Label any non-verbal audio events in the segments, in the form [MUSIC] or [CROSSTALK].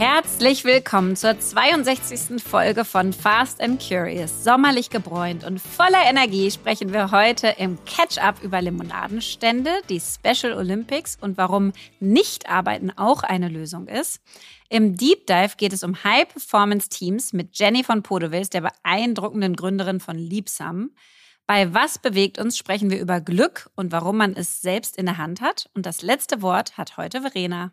Herzlich willkommen zur 62. Folge von Fast and Curious. Sommerlich gebräunt und voller Energie sprechen wir heute im Catch-up über Limonadenstände, die Special Olympics und warum Nicht-Arbeiten auch eine Lösung ist. Im Deep Dive geht es um High-Performance-Teams mit Jenny von Podewils, der beeindruckenden Gründerin von Liebsam. Bei Was bewegt uns sprechen wir über Glück und warum man es selbst in der Hand hat. Und das letzte Wort hat heute Verena.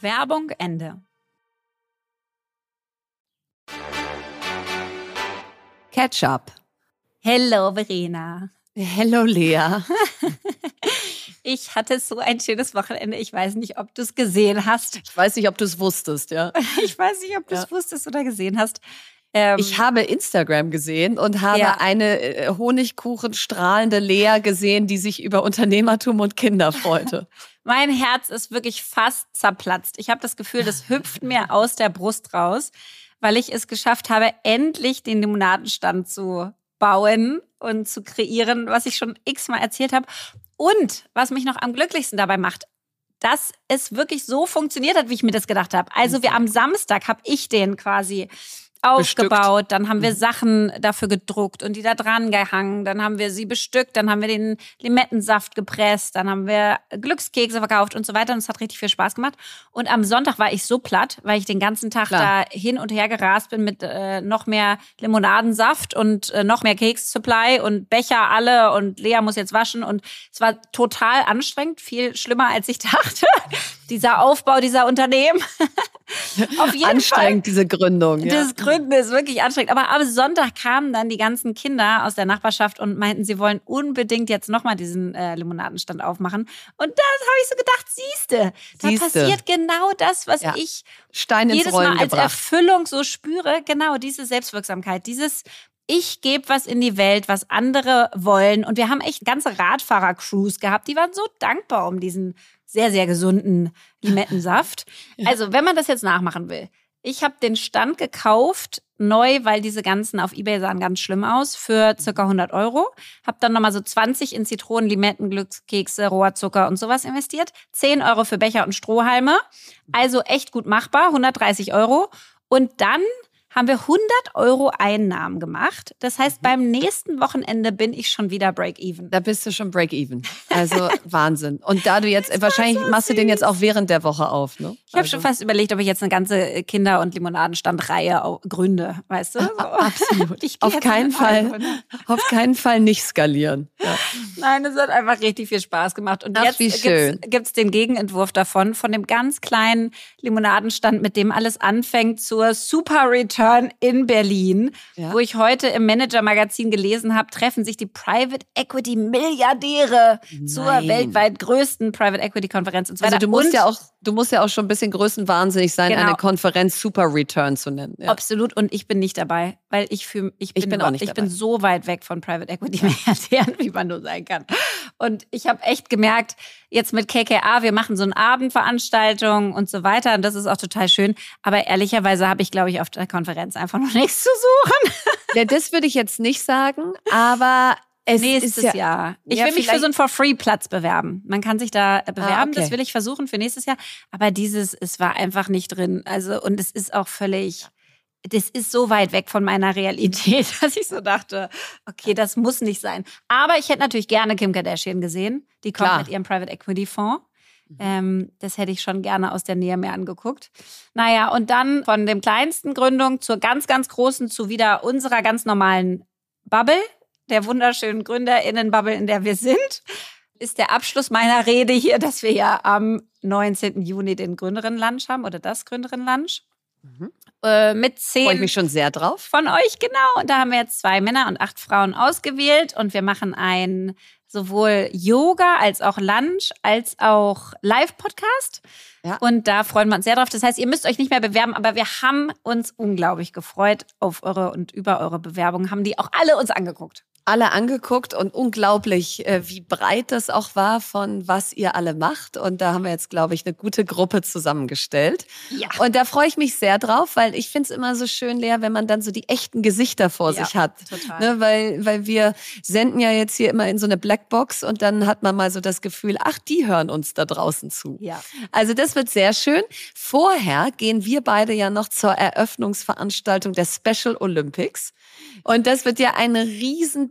Werbung Ende. Ketchup. Hello, Verena. Hello, Lea. [LAUGHS] Ich hatte so ein schönes Wochenende. Ich weiß nicht, ob du es gesehen hast. Ich weiß nicht, ob du es wusstest, ja. [LAUGHS] Ich weiß nicht, ob du es ja. wusstest oder gesehen hast. Ähm, ich habe Instagram gesehen und habe ja. eine äh, Honigkuchen Lea gesehen, die sich über Unternehmertum und Kinder freute. [LAUGHS] mein Herz ist wirklich fast zerplatzt. Ich habe das Gefühl, das [LAUGHS] hüpft mir aus der Brust raus, weil ich es geschafft habe, endlich den Limonadenstand zu bauen und zu kreieren, was ich schon x-mal erzählt habe. Und was mich noch am glücklichsten dabei macht, dass es wirklich so funktioniert hat, wie ich mir das gedacht habe. Also wir am Samstag habe ich den quasi aufgebaut, bestückt. dann haben wir mhm. Sachen dafür gedruckt und die da dran gehangen, dann haben wir sie bestückt, dann haben wir den Limettensaft gepresst, dann haben wir Glückskekse verkauft und so weiter und es hat richtig viel Spaß gemacht. Und am Sonntag war ich so platt, weil ich den ganzen Tag Klar. da hin und her gerast bin mit äh, noch mehr Limonadensaft und äh, noch mehr Keks-Supply und Becher alle und Lea muss jetzt waschen und es war total anstrengend, viel schlimmer als ich [LAUGHS] dachte. Dieser Aufbau dieser Unternehmen. [LAUGHS] Auf jeden anstrengend, Fall. diese Gründung. Ja. Das Gründen ist wirklich anstrengend. Aber am Sonntag kamen dann die ganzen Kinder aus der Nachbarschaft und meinten, sie wollen unbedingt jetzt nochmal diesen äh, Limonadenstand aufmachen. Und da habe ich so gedacht, siehste, da siehste. passiert genau das, was ja. ich Stein jedes Rollen Mal als gebracht. Erfüllung so spüre. Genau, diese Selbstwirksamkeit, dieses ich gebe was in die Welt, was andere wollen. Und wir haben echt ganze Radfahrer-Crews gehabt, die waren so dankbar um diesen sehr, sehr gesunden Limettensaft. [LAUGHS] ja. Also, wenn man das jetzt nachmachen will, ich habe den Stand gekauft, neu, weil diese ganzen auf Ebay sahen ganz schlimm aus, für circa 100 Euro. Habe dann nochmal so 20 in Zitronen, Limetten, Glückskekse, Rohrzucker und sowas investiert. 10 Euro für Becher und Strohhalme. Also echt gut machbar, 130 Euro. Und dann haben wir 100 Euro Einnahmen gemacht. Das heißt, mhm. beim nächsten Wochenende bin ich schon wieder Break-Even. Da bist du schon Break-Even. Also [LAUGHS] Wahnsinn. Und da du jetzt, wahrscheinlich so machst du den jetzt auch während der Woche auf, ne? Ich habe also. schon fast überlegt, ob ich jetzt eine ganze Kinder- und Limonadenstandreihe gründe, weißt du? [LAUGHS] So. Absolut. auf keinen Fall, [LAUGHS] auf keinen Fall nicht skalieren. Ja. Nein, es hat einfach richtig viel Spaß gemacht. Und Ach, jetzt gibt es den Gegenentwurf davon, von dem ganz kleinen Limonadenstand, mit dem alles anfängt, zur Super Return Turn in Berlin, ja. wo ich heute im Manager-Magazin gelesen habe, treffen sich die Private Equity Milliardäre Nein. zur weltweit größten Private Equity Konferenz und so Also du musst und ja auch, du musst ja auch schon ein bisschen größenwahnsinnig sein, genau. eine Konferenz Super Return zu nennen. Ja. Absolut. Und ich bin nicht dabei, weil ich für, ich bin, ich bin auch nicht ich dabei. bin so weit weg von Private Equity [LAUGHS] Milliardären, wie man nur sein kann. Und ich habe echt gemerkt, jetzt mit KKA, wir machen so eine Abendveranstaltung und so weiter. Und das ist auch total schön. Aber ehrlicherweise habe ich, glaube ich, auf der Konferenz einfach noch [LAUGHS] nichts zu suchen. Ja, das würde ich jetzt nicht sagen, aber es nächstes ja, Jahr. Ich ja, will mich für so einen For-Free-Platz bewerben. Man kann sich da äh, bewerben. Ah, okay. Das will ich versuchen für nächstes Jahr. Aber dieses, es war einfach nicht drin. Also, und es ist auch völlig, das ist so weit weg von meiner Realität, [LAUGHS] dass ich so dachte, okay, das muss nicht sein. Aber ich hätte natürlich gerne Kim Kardashian gesehen. Die kommt Klar. mit ihrem Private Equity Fonds. Mhm. Ähm, das hätte ich schon gerne aus der Nähe mehr angeguckt. Naja, und dann von dem kleinsten Gründung zur ganz, ganz großen, zu wieder unserer ganz normalen Bubble, der wunderschönen GründerInnen-Bubble, in der wir sind, ist der Abschluss meiner Rede hier, dass wir ja am 19. Juni den Gründerinnen-Lunch haben oder das Gründerinnen-Lunch. Mhm. Äh, mit zehn. Freue ich mich schon sehr drauf. Von euch, genau. Und da haben wir jetzt zwei Männer und acht Frauen ausgewählt und wir machen ein sowohl Yoga als auch Lunch als auch Live-Podcast. Ja. Und da freuen wir uns sehr drauf. Das heißt, ihr müsst euch nicht mehr bewerben, aber wir haben uns unglaublich gefreut auf eure und über eure Bewerbung. Haben die auch alle uns angeguckt alle angeguckt und unglaublich, äh, wie breit das auch war von was ihr alle macht. Und da haben wir jetzt, glaube ich, eine gute Gruppe zusammengestellt. Ja. Und da freue ich mich sehr drauf, weil ich finde es immer so schön, Lea, wenn man dann so die echten Gesichter vor ja, sich hat. Total. Ne, weil, weil wir senden ja jetzt hier immer in so eine Blackbox und dann hat man mal so das Gefühl, ach, die hören uns da draußen zu. Ja. Also das wird sehr schön. Vorher gehen wir beide ja noch zur Eröffnungsveranstaltung der Special Olympics. Und das wird ja ein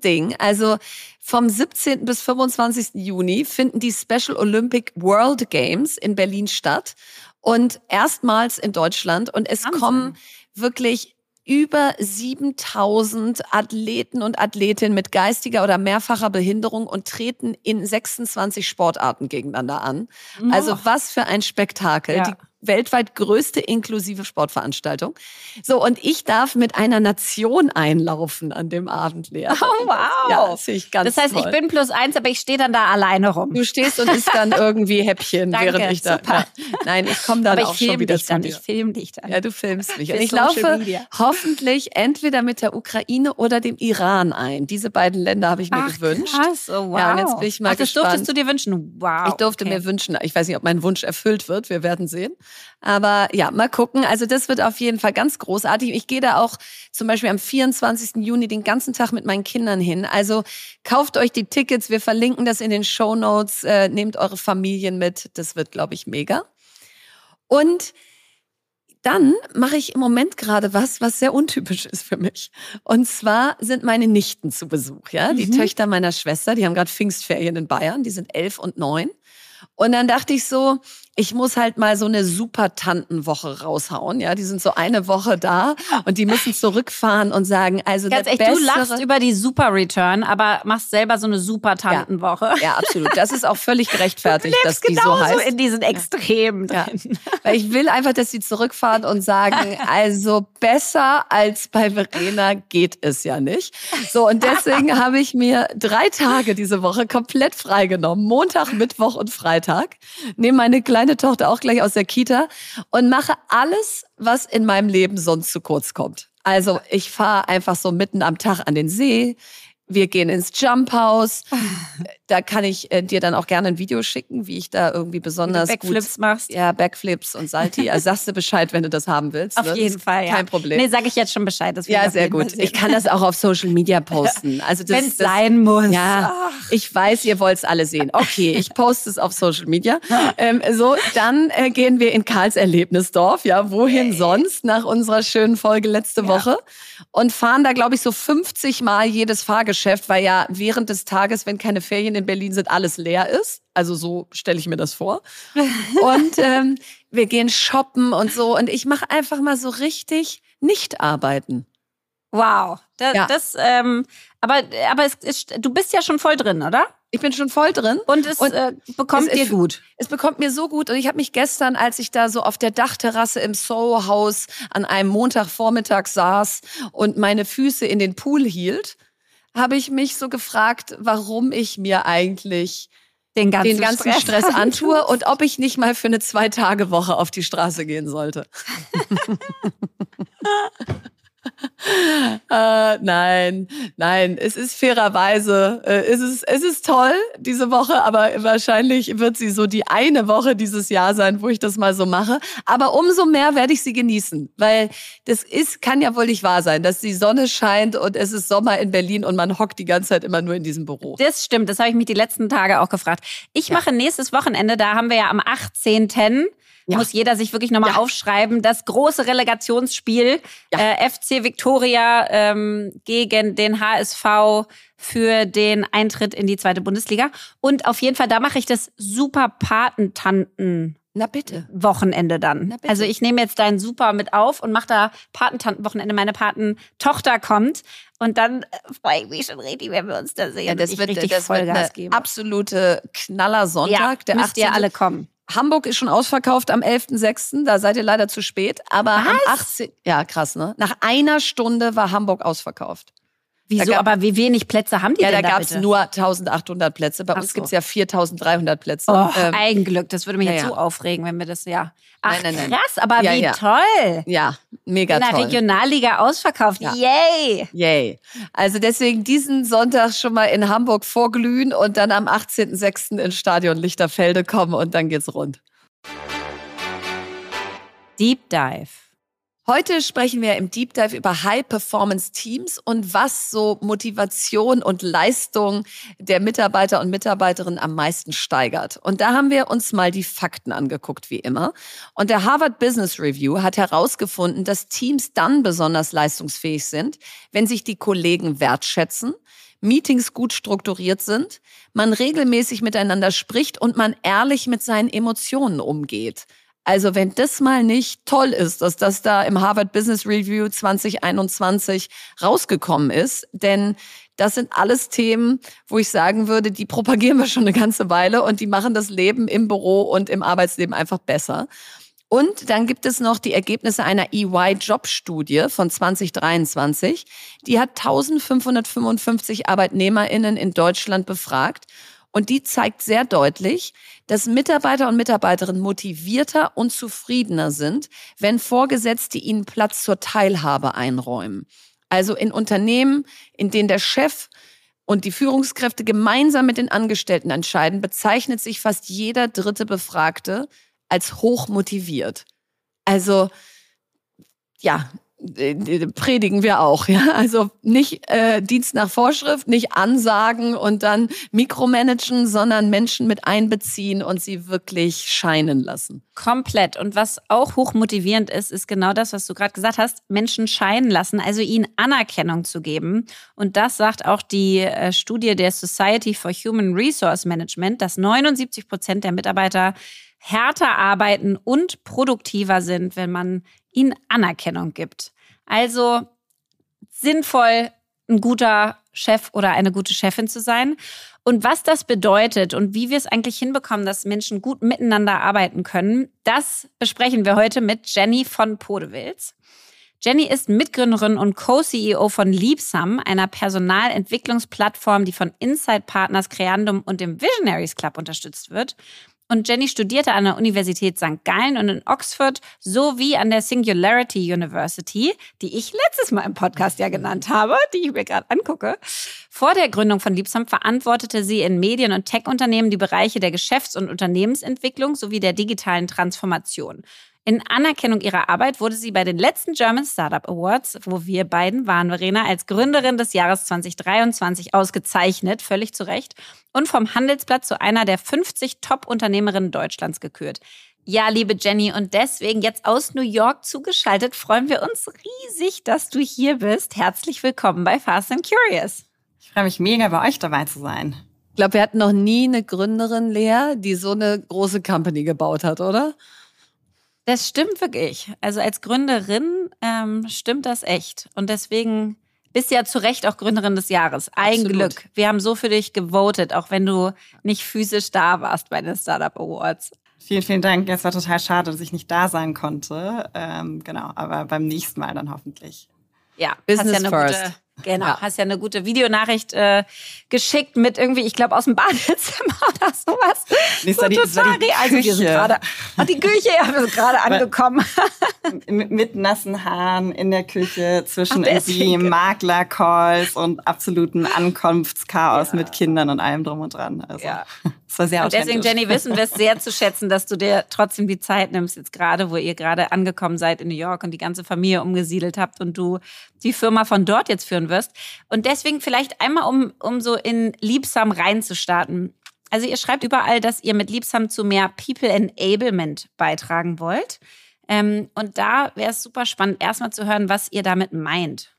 Riesending. Also vom 17. bis 25. Juni finden die Special Olympic World Games in Berlin statt und erstmals in Deutschland. Und es Wahnsinn. kommen wirklich über 7000 Athleten und Athletinnen mit geistiger oder mehrfacher Behinderung und treten in 26 Sportarten gegeneinander an. Also was für ein Spektakel. Ja. Die weltweit größte inklusive Sportveranstaltung. So, und ich darf mit einer Nation einlaufen an dem Abend, Lea. Oh, wow. Ja, das ich ganz Das heißt, toll. ich bin plus eins, aber ich stehe dann da alleine rum. Du stehst und isst dann irgendwie Häppchen, Danke, während ich da. Ja. Nein, ich komme dann aber auch schon wieder dich dann, Ich film dich dann. Ja, du filmst mich. Und ich laufe hoffentlich entweder mit der Ukraine oder dem Iran ein. Diese beiden Länder habe ich mir Ach, gewünscht. Krass, oh, wow. Ja, und jetzt bin ich mal Ach, das gespannt. durftest du dir wünschen? Wow. Ich durfte okay. mir wünschen. Ich weiß nicht, ob mein Wunsch erfüllt wird. Wir werden sehen. Aber ja, mal gucken. Also das wird auf jeden Fall ganz großartig. Ich gehe da auch zum Beispiel am 24. Juni den ganzen Tag mit meinen Kindern hin. Also kauft euch die Tickets. Wir verlinken das in den Show Notes. Äh, nehmt eure Familien mit. Das wird, glaube ich, mega. Und dann mache ich im Moment gerade was, was sehr untypisch ist für mich. Und zwar sind meine Nichten zu Besuch, ja, die mhm. Töchter meiner Schwester, die haben gerade Pfingstferien in Bayern, die sind elf und neun. Und dann dachte ich so, ich muss halt mal so eine Super-Tantenwoche raushauen. Ja, die sind so eine Woche da und die müssen zurückfahren und sagen, also Ganz der echt, bessere... du lachst über die Super-Return, aber machst selber so eine Super-Tantenwoche. Ja, ja, absolut. Das ist auch völlig gerechtfertigt, dass die so heißt. in diesen Extremen ja. drin. [LAUGHS] Weil ich will einfach, dass sie zurückfahren und sagen, also besser als bei Verena geht es ja nicht. So, und deswegen [LAUGHS] habe ich mir drei Tage diese Woche komplett freigenommen. Montag, Mittwoch und Freitag. Nehme meine kleine kleine Tochter auch gleich aus der Kita und mache alles, was in meinem Leben sonst zu kurz kommt. Also ich fahre einfach so mitten am Tag an den See. Wir gehen ins Jump House. [LAUGHS] Da kann ich äh, dir dann auch gerne ein Video schicken, wie ich da irgendwie besonders Backflips gut, machst. Ja, Backflips und Salti. Also sagst du Bescheid, wenn du das haben willst. Auf ne? jeden Fall, ja. Kein Problem. Nee, sage ich jetzt schon Bescheid. Das ja, sehr gut. Ich kann das auch auf Social Media [LAUGHS] posten. Also das, wenn es sein muss. Ja, Ach. ich weiß, ihr wollt es alle sehen. Okay, ich poste es auf Social Media. [LAUGHS] Ähm, so, dann äh, gehen wir in Karls Erlebnisdorf. Ja, wohin hey. sonst nach unserer schönen Folge letzte ja. Woche? Und fahren da, glaube ich, so 50 Mal jedes Fahrgeschäft, weil ja während des Tages, wenn keine Ferien in Berlin sind, alles leer ist. Also so stelle ich mir das vor. [LAUGHS] Und ähm, wir gehen shoppen und so. Und ich mache einfach mal so richtig nicht arbeiten. Wow. Da, ja. Das, ähm, aber aber es, es, du bist ja schon voll drin, oder? Ich bin schon voll drin. Und es und äh, bekommt es, dir gut. Es bekommt mir so gut. Und ich habe mich gestern, als ich da so auf der Dachterrasse im Soho-Haus an einem Montagvormittag saß und meine Füße in den Pool hielt, habe ich mich so gefragt, warum ich mir eigentlich den ganzen, den ganzen Stress, Stress antue und ob ich nicht mal für eine Zwei-Tage-Woche auf die Straße gehen sollte. [LAUGHS] äh, nein, nein, es ist fairerweise, äh, es, ist, es ist toll diese Woche, aber wahrscheinlich wird sie so die eine Woche dieses Jahr sein, wo ich das mal so mache. Aber umso mehr werde ich sie genießen, weil das ist, kann ja wohl nicht wahr sein, dass die Sonne scheint und es ist Sommer in Berlin und man hockt die ganze Zeit immer nur in diesem Büro. Das stimmt, das habe ich mich die letzten Tage auch gefragt. Ich ja. mache nächstes Wochenende, da haben wir ja am 18. Ja. Muss jeder sich wirklich nochmal ja. aufschreiben. Das große Relegationsspiel ja. äh, FC Victoria ähm, gegen den HSV für den Eintritt in die zweite Bundesliga. Und auf jeden Fall, da mache ich das super Patentanten. Na bitte. Wochenende dann. Bitte. Also ich nehme jetzt deinen Super mit auf und mache da Patentantenwochenende. Meine Patentochter kommt und dann äh, freue ich mich schon richtig, wenn wir uns da sehen. Ja, das wird richtig das Vollgas wird geben. Absolute Knallersonntag. Ja, der müsst 18. ihr alle kommen. Hamburg ist schon ausverkauft am 11.06., da seid ihr leider zu spät. Aber Was? am 18. Ja, krass, ne? Nach einer Stunde war Hamburg ausverkauft. Wieso? Gab, aber wie wenig Plätze haben die ja, denn da? Ja, da gab's nur 1800 Plätze. Bei Ach uns so. gibt's ja 4300 Plätze. Oh, ähm, Eigenglück. Das würde mich ja, jetzt so aufregen, wenn wir das ja. Ach, nein, nein, nein. krass, aber ja, wie ja. toll. Ja, mega In toll. In der Regionalliga ausverkauft. Yay. Yay. Also deswegen diesen Sonntag schon mal in Hamburg vorglühen und dann am 18.06. ins Stadion Lichterfelde kommen und dann geht's rund. Deep Dive. Heute sprechen wir im Deep Dive über High-Performance-Teams und was so Motivation und Leistung der Mitarbeiter und Mitarbeiterinnen am meisten steigert. Und da haben wir uns mal die Fakten angeguckt, wie immer. Und der Harvard Business Review hat herausgefunden, dass Teams dann besonders leistungsfähig sind, wenn sich die Kollegen wertschätzen, Meetings gut strukturiert sind, man regelmäßig miteinander spricht und man ehrlich mit seinen Emotionen umgeht. Also wenn das mal nicht toll ist, dass das da im Harvard Business Review 2021 rausgekommen ist, denn das sind alles Themen, wo ich sagen würde, die propagieren wir schon eine ganze Weile und die machen das Leben im Büro und im Arbeitsleben einfach besser. Und dann gibt es noch die Ergebnisse einer EY-Jobstudie von 2023. Die hat 1555 ArbeitnehmerInnen in Deutschland befragt. Und die zeigt sehr deutlich, dass Mitarbeiter und Mitarbeiterinnen motivierter und zufriedener sind, wenn Vorgesetzte ihnen Platz zur Teilhabe einräumen. Also in Unternehmen, in denen der Chef und die Führungskräfte gemeinsam mit den Angestellten entscheiden, bezeichnet sich fast jeder dritte Befragte als hoch motiviert. Also ja, predigen wir auch, ja. Also nicht äh, Dienst nach Vorschrift, nicht ansagen und dann mikromanagen, sondern Menschen mit einbeziehen und sie wirklich scheinen lassen. Komplett. Und was auch hochmotivierend ist, ist genau das, was du gerade gesagt hast, Menschen scheinen lassen, also ihnen Anerkennung zu geben. Und das sagt auch die äh, Studie der Society for Human Resource Management, dass 79 Prozent der Mitarbeiter härter arbeiten und produktiver sind, wenn man ihnen Anerkennung gibt. Also sinnvoll, ein guter Chef oder eine gute Chefin zu sein. Und was das bedeutet und wie wir es eigentlich hinbekommen, dass Menschen gut miteinander arbeiten können, das besprechen wir heute mit Jenny von Podewils. Jenny ist Mitgründerin und Co-CEO von Liebsam, einer Personalentwicklungsplattform, die von Inside Partners Creandum und dem Visionaries Club unterstützt wird. Und Jenny studierte an der Universität St. Gallen und in Oxford sowie an der Singularity University, die ich letztes Mal im Podcast ja genannt habe, die ich mir gerade angucke. Vor der Gründung von Liebsam verantwortete sie in Medien- und Tech-Unternehmen die Bereiche der Geschäfts- und Unternehmensentwicklung sowie der digitalen Transformation. In Anerkennung ihrer Arbeit wurde sie bei den letzten German Startup Awards, wo wir beiden waren, Verena, als Gründerin des Jahres 2023 ausgezeichnet, völlig zu Recht, und vom Handelsblatt zu einer der 50 Top-Unternehmerinnen Deutschlands gekürt. Ja, liebe Jenny, und deswegen jetzt aus New York zugeschaltet, freuen wir uns riesig, dass du hier bist. Herzlich willkommen bei Fast and Curious. Ich freue mich mega, bei euch dabei zu sein. Ich glaube, wir hatten noch nie eine Gründerin, Lea, die so eine große Company gebaut hat, oder? Das stimmt wirklich. Also als Gründerin ähm, stimmt das echt. Und deswegen bist du ja zu Recht auch Gründerin des Jahres. Ein Absolut. Glück. Wir haben so für dich gewotet, auch wenn du nicht physisch da warst bei den Startup Awards. Vielen, vielen Dank. Es war total schade, dass ich nicht da sein konnte. Ähm, genau, aber beim nächsten Mal dann hoffentlich. Ja, Business ja first. Genau, ja. hast ja eine gute Videonachricht äh, geschickt mit irgendwie, ich glaube, aus dem Badezimmer [LAUGHS] oder sowas. Nee, so die, total die also wir sind gerade, die Küche, ja, wir sind gerade angekommen. [LAUGHS] mit, mit, nassen Haaren in der Küche zwischen irgendwie Makler-Calls und absoluten Ankunftschaos ja. mit Kindern und allem drum und dran. Also. Ja. War sehr und deswegen, Jenny, wissen wir es sehr zu schätzen, dass du dir trotzdem die Zeit nimmst, jetzt gerade, wo ihr gerade angekommen seid in New York und die ganze Familie umgesiedelt habt und du die Firma von dort jetzt führen wirst. Und deswegen vielleicht einmal, um, um so in Liebsam reinzustarten. Also ihr schreibt überall, dass ihr mit Liebsam zu mehr People Enablement beitragen wollt. Ähm, und da wäre es super spannend, erstmal zu hören, was ihr damit meint.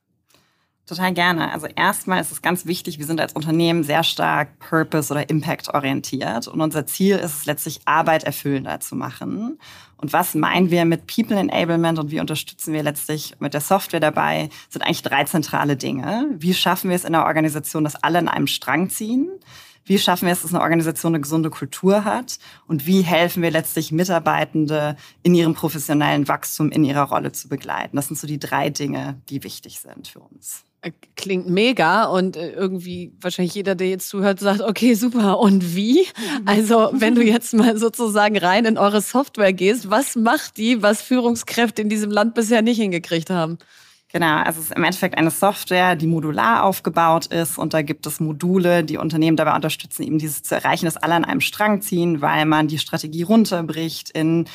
Total gerne. Also erstmal ist es ganz wichtig, wir sind als Unternehmen sehr stark Purpose- oder Impact-orientiert. Und unser Ziel ist es letztlich, Arbeit erfüllender zu machen. Und was meinen wir mit People Enablement und wie unterstützen wir letztlich mit der Software dabei, sind eigentlich drei zentrale Dinge. Wie schaffen wir es in der Organisation, dass alle in einem Strang ziehen? Wie schaffen wir es, dass eine Organisation eine gesunde Kultur hat? Und wie helfen wir letztlich Mitarbeitende in ihrem professionellen Wachstum, in ihrer Rolle zu begleiten? Das sind so die drei Dinge, die wichtig sind für uns. Äh, klingt mega und äh, irgendwie wahrscheinlich jeder, der jetzt zuhört, sagt, okay, super. Und wie? Mhm. Also, wenn du jetzt mal sozusagen rein in eure Software gehst, was macht die, was Führungskräfte in diesem Land bisher nicht hingekriegt haben? Genau, also es ist im Endeffekt eine Software, die modular aufgebaut ist und da gibt es Module, die Unternehmen dabei unterstützen, eben dieses zu erreichen, dass alle an einem Strang ziehen, weil man die Strategie runterbricht in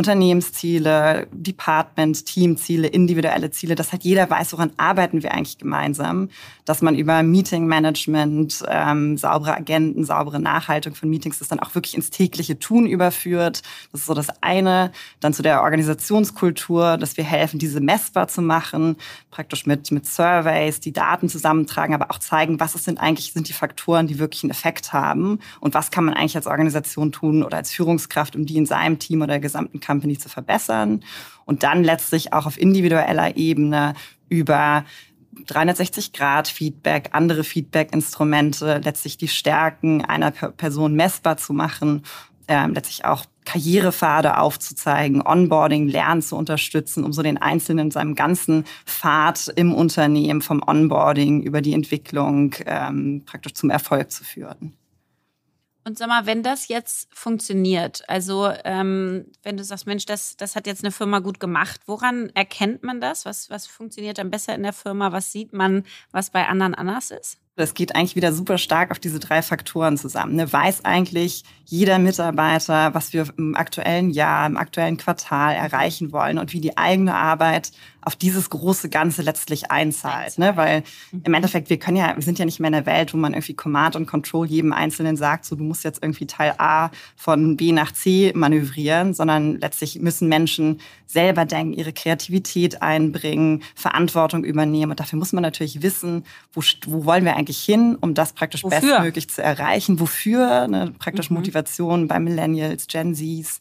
Unternehmensziele, Department, Teamziele, individuelle Ziele, dass halt jeder weiß, woran arbeiten wir eigentlich gemeinsam, dass man über Meeting Management, ähm, saubere Agenten, saubere Nachhaltung von Meetings das dann auch wirklich ins tägliche Tun überführt. Das ist so das eine. Dann zu der Organisationskultur, dass wir helfen, diese messbar zu machen, praktisch mit, mit Surveys, die Daten zusammentragen, aber auch zeigen, was es sind eigentlich sind die Faktoren, die wirklich einen Effekt haben und was kann man eigentlich als Organisation tun oder als Führungskraft, um die in seinem Team oder der gesamten Company zu verbessern und dann letztlich auch auf individueller Ebene über 360-Grad-Feedback, andere Feedback-Instrumente, letztlich die Stärken einer Person messbar zu machen, äh, letztlich auch Karrierepfade aufzuzeigen, Onboarding, Lernen zu unterstützen, um so den Einzelnen in seinem ganzen Pfad im Unternehmen vom Onboarding über die Entwicklung ähm, praktisch zum Erfolg zu führen. Und sag mal, wenn das jetzt funktioniert, also ähm, wenn du sagst, Mensch, das, das hat jetzt eine Firma gut gemacht, woran erkennt man das? Was, was funktioniert dann besser in der Firma? Was sieht man, was bei anderen anders ist? Das geht eigentlich wieder super stark auf diese drei Faktoren zusammen. Ne? Weiß eigentlich jeder Mitarbeiter, was wir im aktuellen Jahr, im aktuellen Quartal erreichen wollen und wie die eigene Arbeit auf dieses große Ganze letztlich einzahlt. Ne? Weil mhm. im Endeffekt, wir können ja, wir sind ja nicht mehr in der Welt, wo man irgendwie Command und Control jedem Einzelnen sagt, so du musst jetzt irgendwie Teil A von B nach C manövrieren, sondern letztlich müssen Menschen selber denken, ihre Kreativität einbringen, Verantwortung übernehmen. Und dafür muss man natürlich wissen, wo, wo wollen wir eigentlich hin, um das praktisch Wofür? bestmöglich zu erreichen. Wofür? Ne? Praktisch mhm. Motivation bei Millennials, Gen Zs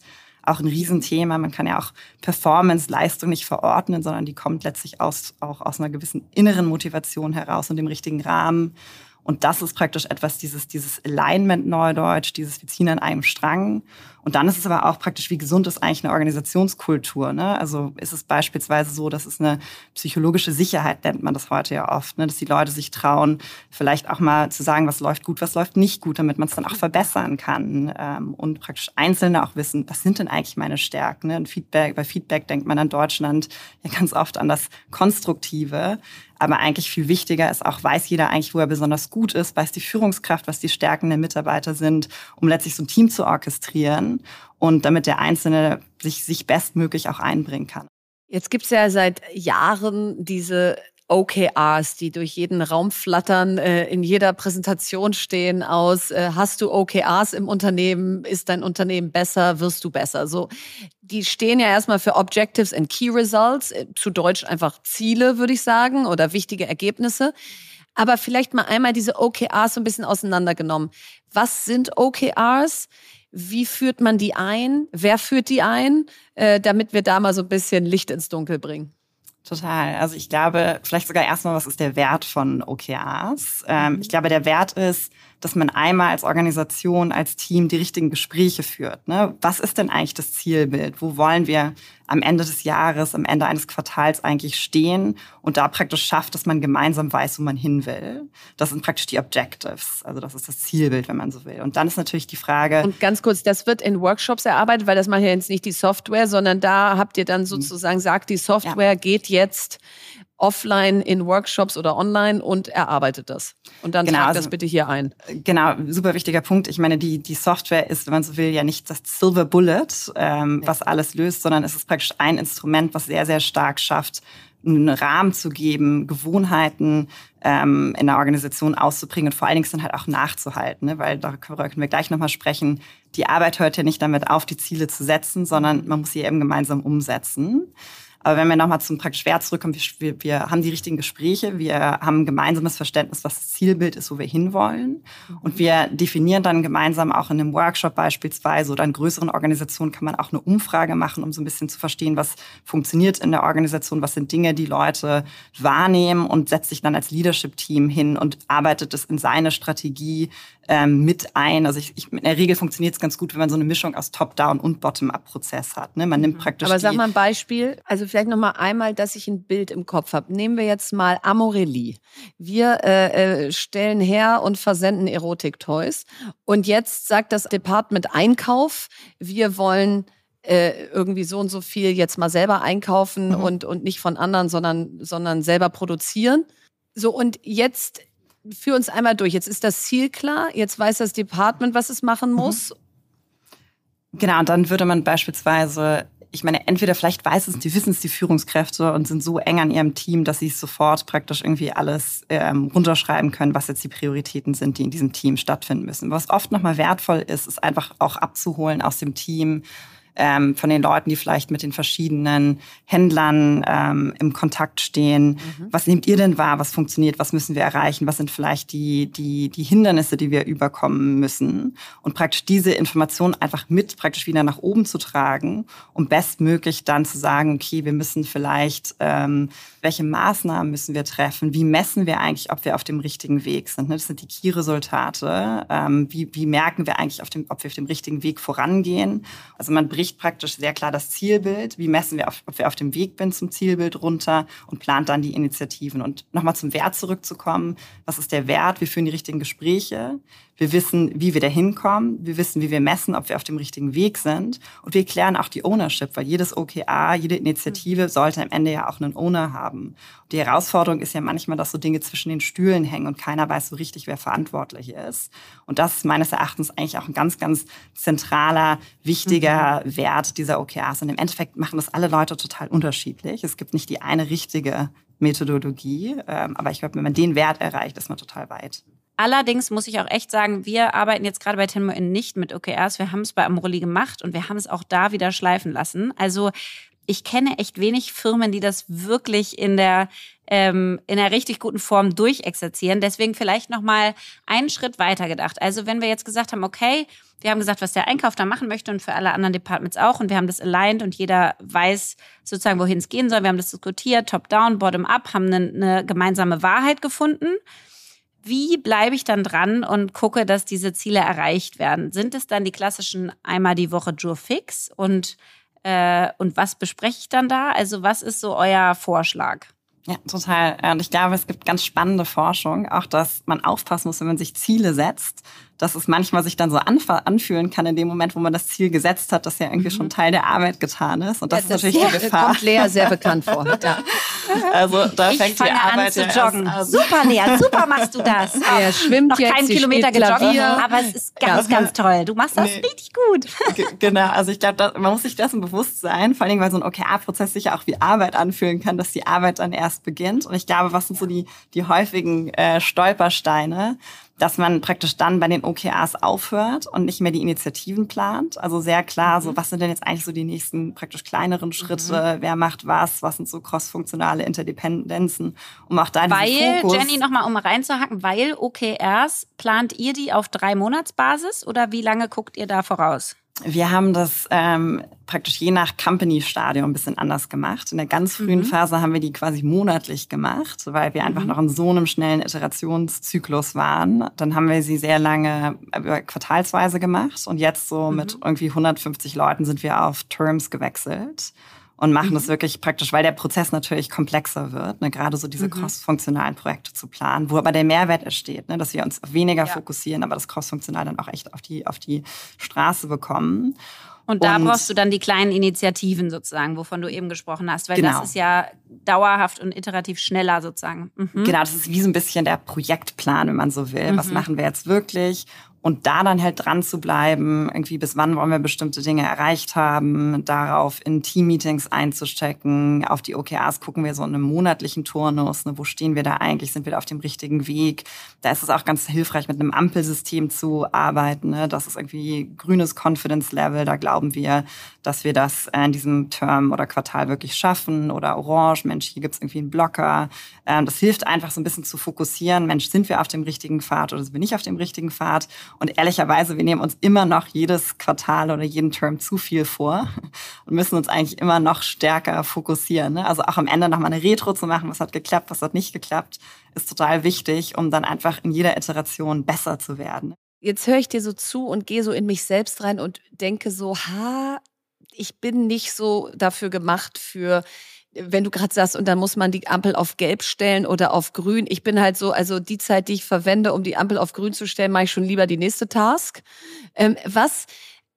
auch ein Riesenthema. Man kann ja auch Performance-Leistung nicht verordnen, sondern die kommt letztlich aus, auch aus einer gewissen inneren Motivation heraus und dem richtigen Rahmen. Und das ist praktisch etwas, dieses, dieses Alignment Neudeutsch, dieses wir ziehen an einem Strang. Und dann ist es aber auch praktisch, wie gesund ist eigentlich eine Organisationskultur. Ne? Also ist es beispielsweise so, dass es eine psychologische Sicherheit, nennt man das heute ja oft, ne? dass die Leute sich trauen, vielleicht auch mal zu sagen, was läuft gut, was läuft nicht gut, damit man es dann auch verbessern kann. Ähm, und praktisch Einzelne auch wissen, was sind denn eigentlich meine Stärken. Ne? Und Feedback, bei Feedback denkt man an Deutschland ja ganz oft an das Konstruktive. Aber eigentlich viel wichtiger ist auch, weiß jeder eigentlich, wo er besonders gut ist, weiß die Führungskraft, was die Stärken der Mitarbeiter sind, um letztlich so ein Team zu orchestrieren und damit der Einzelne sich, sich bestmöglich auch einbringen kann. Jetzt gibt's ja seit Jahren diese OKRs, die durch jeden Raum flattern, äh, in jeder Präsentation stehen aus, äh, hast du OKRs im Unternehmen, ist dein Unternehmen besser, wirst du besser. So, die stehen ja erstmal für Objectives and Key Results, äh, zu Deutsch einfach Ziele, würde ich sagen, oder wichtige Ergebnisse. Aber vielleicht mal einmal diese OKRs so ein bisschen auseinandergenommen. Was sind OKRs? Wie führt man die ein? Wer führt die ein? Damit wir da mal so ein bisschen Licht ins Dunkel bringen. Total. Also ich glaube, vielleicht sogar erstmal, was ist der Wert von OKRs? Ähm, ich glaube, der Wert ist, dass man einmal als Organisation, als Team die richtigen Gespräche führt. Ne? Was ist denn eigentlich das Zielbild? Wo wollen wir am Ende des Jahres, am Ende eines Quartals eigentlich stehen und da praktisch schafft, dass man gemeinsam weiß, wo man hin will. Das sind praktisch die Objectives. Also das ist das Zielbild, wenn man so will. Und dann ist natürlich die Frage. Und ganz kurz, das wird in Workshops erarbeitet, weil das macht ja jetzt nicht die Software, sondern da habt ihr dann mhm. sozusagen sagt, die Software ja. geht jetzt offline in Workshops oder online und erarbeitet das. Und dann genau, tragt das also, bitte hier ein. Genau, super wichtiger Punkt. Ich meine, die, die Software ist, wenn man so will, ja nicht das Silver Bullet, ähm, ja. was alles löst, sondern es ist praktisch ein Instrument, was sehr, sehr stark schafft, einen Rahmen zu geben, Gewohnheiten ähm, in der Organisation auszubringen und vor allen Dingen dann halt auch nachzuhalten, ne? weil da können wir gleich nochmal sprechen. Die Arbeit hört ja nicht damit auf, die Ziele zu setzen, sondern man muss sie eben gemeinsam umsetzen. Aber wenn wir nochmal zum praktisch Wert zurückkommen, wir, wir haben die richtigen Gespräche, wir haben ein gemeinsames Verständnis, was das Zielbild ist, wo wir hinwollen. Und wir definieren dann gemeinsam auch in einem Workshop beispielsweise oder in größeren Organisationen kann man auch eine Umfrage machen, um so ein bisschen zu verstehen, was funktioniert in der Organisation, was sind Dinge, die Leute wahrnehmen und setzt sich dann als Leadership-Team hin und arbeitet es in seine Strategie ähm, mit ein. Also ich, ich, in der Regel funktioniert es ganz gut, wenn man so eine Mischung aus Top-Down und Bottom-up-Prozess hat. Ne? Man nimmt mhm. praktisch. Aber sag mal ein Beispiel. Also vielleicht noch mal einmal, dass ich ein Bild im Kopf habe. Nehmen wir jetzt mal Amorelli. Wir äh, äh, stellen her und versenden Erotik-Toys. Und jetzt sagt das Department Einkauf, wir wollen äh, irgendwie so und so viel jetzt mal selber einkaufen mhm. und, und nicht von anderen, sondern, sondern selber produzieren. So, und jetzt führ uns einmal durch. Jetzt ist das Ziel klar, jetzt weiß das Department, was es machen mhm. muss. Genau, und dann würde man beispielsweise, ich meine, entweder vielleicht weiß es, die wissen es, die Führungskräfte und sind so eng an ihrem Team, dass sie es sofort praktisch irgendwie alles ähm, runterschreiben können, was jetzt die Prioritäten sind, die in diesem Team stattfinden müssen. Was oft nochmal wertvoll ist, ist einfach auch abzuholen aus dem Team, ähm, von den Leuten, die vielleicht mit den verschiedenen Händlern ähm, im Kontakt stehen. Mhm. Was nehmt ihr denn wahr? Was funktioniert? Was müssen wir erreichen? Was sind vielleicht die, die, die Hindernisse, die wir überkommen müssen? Und praktisch diese Informationen einfach mit praktisch wieder nach oben zu tragen, um bestmöglich dann zu sagen, okay, wir müssen vielleicht, ähm, welche Maßnahmen müssen wir treffen? Wie messen wir eigentlich, ob wir auf dem richtigen Weg sind? Ne? Das sind die Key-Resultate. Ähm, wie, wie merken wir eigentlich, auf dem, ob wir auf dem richtigen Weg vorangehen? Also man bricht bricht praktisch sehr klar das Zielbild, wie messen wir, auf, ob wir auf dem Weg bin zum Zielbild runter und plant dann die Initiativen. Und nochmal zum Wert zurückzukommen, was ist der Wert? Wir führen die richtigen Gespräche, wir wissen, wie wir da hinkommen. Wir wissen, wie wir messen, ob wir auf dem richtigen Weg sind. Und wir klären auch die Ownership, weil jedes OKA, jede Initiative sollte am Ende ja auch einen Owner haben. Und die Herausforderung ist ja manchmal, dass so Dinge zwischen den Stühlen hängen und keiner weiß so richtig, wer verantwortlich ist. Und das ist meines Erachtens eigentlich auch ein ganz, ganz zentraler, wichtiger mhm. Wert dieser OKAs. Und im Endeffekt machen das alle Leute total unterschiedlich. Es gibt nicht die eine richtige Methodologie. Ähm, aber ich glaube, wenn man den Wert erreicht, ist man total weit. Allerdings muss ich auch echt sagen, wir arbeiten jetzt gerade bei Tenmo nicht mit OKRs. Wir haben es bei Amroli gemacht und wir haben es auch da wieder schleifen lassen. Also ich kenne echt wenig Firmen, die das wirklich in der ähm, in einer richtig guten Form durchexerzieren. Deswegen vielleicht noch mal einen Schritt weiter gedacht. Also wenn wir jetzt gesagt haben, okay, wir haben gesagt, was der Einkauf da machen möchte und für alle anderen Departments auch und wir haben das aligned und jeder weiß sozusagen, wohin es gehen soll. Wir haben das diskutiert, top down, bottom up, haben eine, eine gemeinsame Wahrheit gefunden wie bleibe ich dann dran und gucke, dass diese Ziele erreicht werden? Sind es dann die klassischen einmal die Woche Jour fix und, äh, und was bespreche ich dann da? Also was ist so euer Vorschlag? Ja, total. Und ich glaube, es gibt ganz spannende Forschung, auch dass man aufpassen muss, wenn man sich Ziele setzt, dass es manchmal sich dann so anfühlen kann in dem Moment, wo man das Ziel gesetzt hat, dass ja irgendwie mhm. schon Teil der Arbeit getan ist. Und das, ja, das ist natürlich die Gefahr. kommt Lea sehr bekannt vor. [LAUGHS] Ja. Also da ich fängt fange die Arbeit an zu joggen. Ja super, Lea, super machst du das. [LAUGHS] Er schwimmt Noch jetzt, keinen Kilometer gejoggt, aber es ist ganz, ganz toll. Du machst das nee. richtig gut. [LAUGHS] genau, also ich glaube, man muss sich dessen bewusst sein, vor allem, weil so ein OKR-Prozess sich ja auch wie Arbeit anfühlen kann, dass die Arbeit dann erst beginnt. Und ich glaube, was sind so die, die häufigen äh, Stolpersteine? Dass man praktisch dann bei den OKRs aufhört und nicht mehr die Initiativen plant. Also sehr klar, so mhm. was sind denn jetzt eigentlich so die nächsten praktisch kleineren Schritte, mhm. wer macht was, was sind so crossfunktionale Interdependenzen, um auch da Weil, Fokus Jenny, nochmal um reinzuhacken, weil OKRs, plant ihr die auf drei Monatsbasis oder wie lange guckt ihr da voraus? Wir haben das ähm, praktisch je nach Company-Stadium ein bisschen anders gemacht. In der ganz frühen mhm. Phase haben wir die quasi monatlich gemacht, weil wir einfach mhm. noch in so einem schnellen Iterationszyklus waren. Dann haben wir sie sehr lange äh, quartalsweise gemacht und jetzt so mhm. mit irgendwie 150 Leuten sind wir auf Terms gewechselt und machen mhm. das wirklich praktisch, weil der Prozess natürlich komplexer wird, ne? gerade so diese mhm. cross-funktionalen Projekte zu planen, wo aber der Mehrwert entsteht, ne? dass wir uns weniger ja. fokussieren, aber das cross-funktional dann auch echt auf die, auf die Straße bekommen. Und da und, brauchst du dann die kleinen Initiativen sozusagen, wovon du eben gesprochen hast, weil genau. das ist ja dauerhaft und iterativ schneller sozusagen. Mhm. Genau, das ist wie so ein bisschen der Projektplan, wenn man so will. Mhm. Was machen wir jetzt wirklich? Und da dann halt dran zu bleiben, irgendwie bis wann wollen wir bestimmte Dinge erreicht haben, darauf in Team-Meetings einzustecken, auf die OKRs gucken wir so in einem monatlichen Turnus, ne, wo stehen wir da eigentlich, sind wir da auf dem richtigen Weg. Da ist es auch ganz hilfreich, mit einem Ampelsystem zu arbeiten. Ne? Das ist irgendwie grünes Confidence-Level, da glauben wir, dass wir das in diesem Term oder Quartal wirklich schaffen. Oder orange, Mensch, hier gibt's irgendwie einen Blocker. Ähm, das hilft einfach so ein bisschen zu fokussieren, Mensch, sind wir auf dem richtigen Pfad oder sind wir nicht auf dem richtigen Pfad? Und ehrlicherweise, wir nehmen uns immer noch jedes Quartal oder jeden Term zu viel vor [LAUGHS] und müssen uns eigentlich immer noch stärker fokussieren. Ne? Also auch am Ende nochmal eine Retro zu machen, was hat geklappt, was hat nicht geklappt, ist total wichtig, um dann einfach in jeder Iteration besser zu werden. Jetzt höre ich dir so zu und gehe so in mich selbst rein und denke so, ha, ich bin nicht so dafür gemacht für wenn du gerade sagst, und dann muss man die Ampel auf gelb stellen oder auf grün. Ich bin halt so, also die Zeit, die ich verwende, um die Ampel auf grün zu stellen, mache ich schon lieber die nächste Task. Ähm, was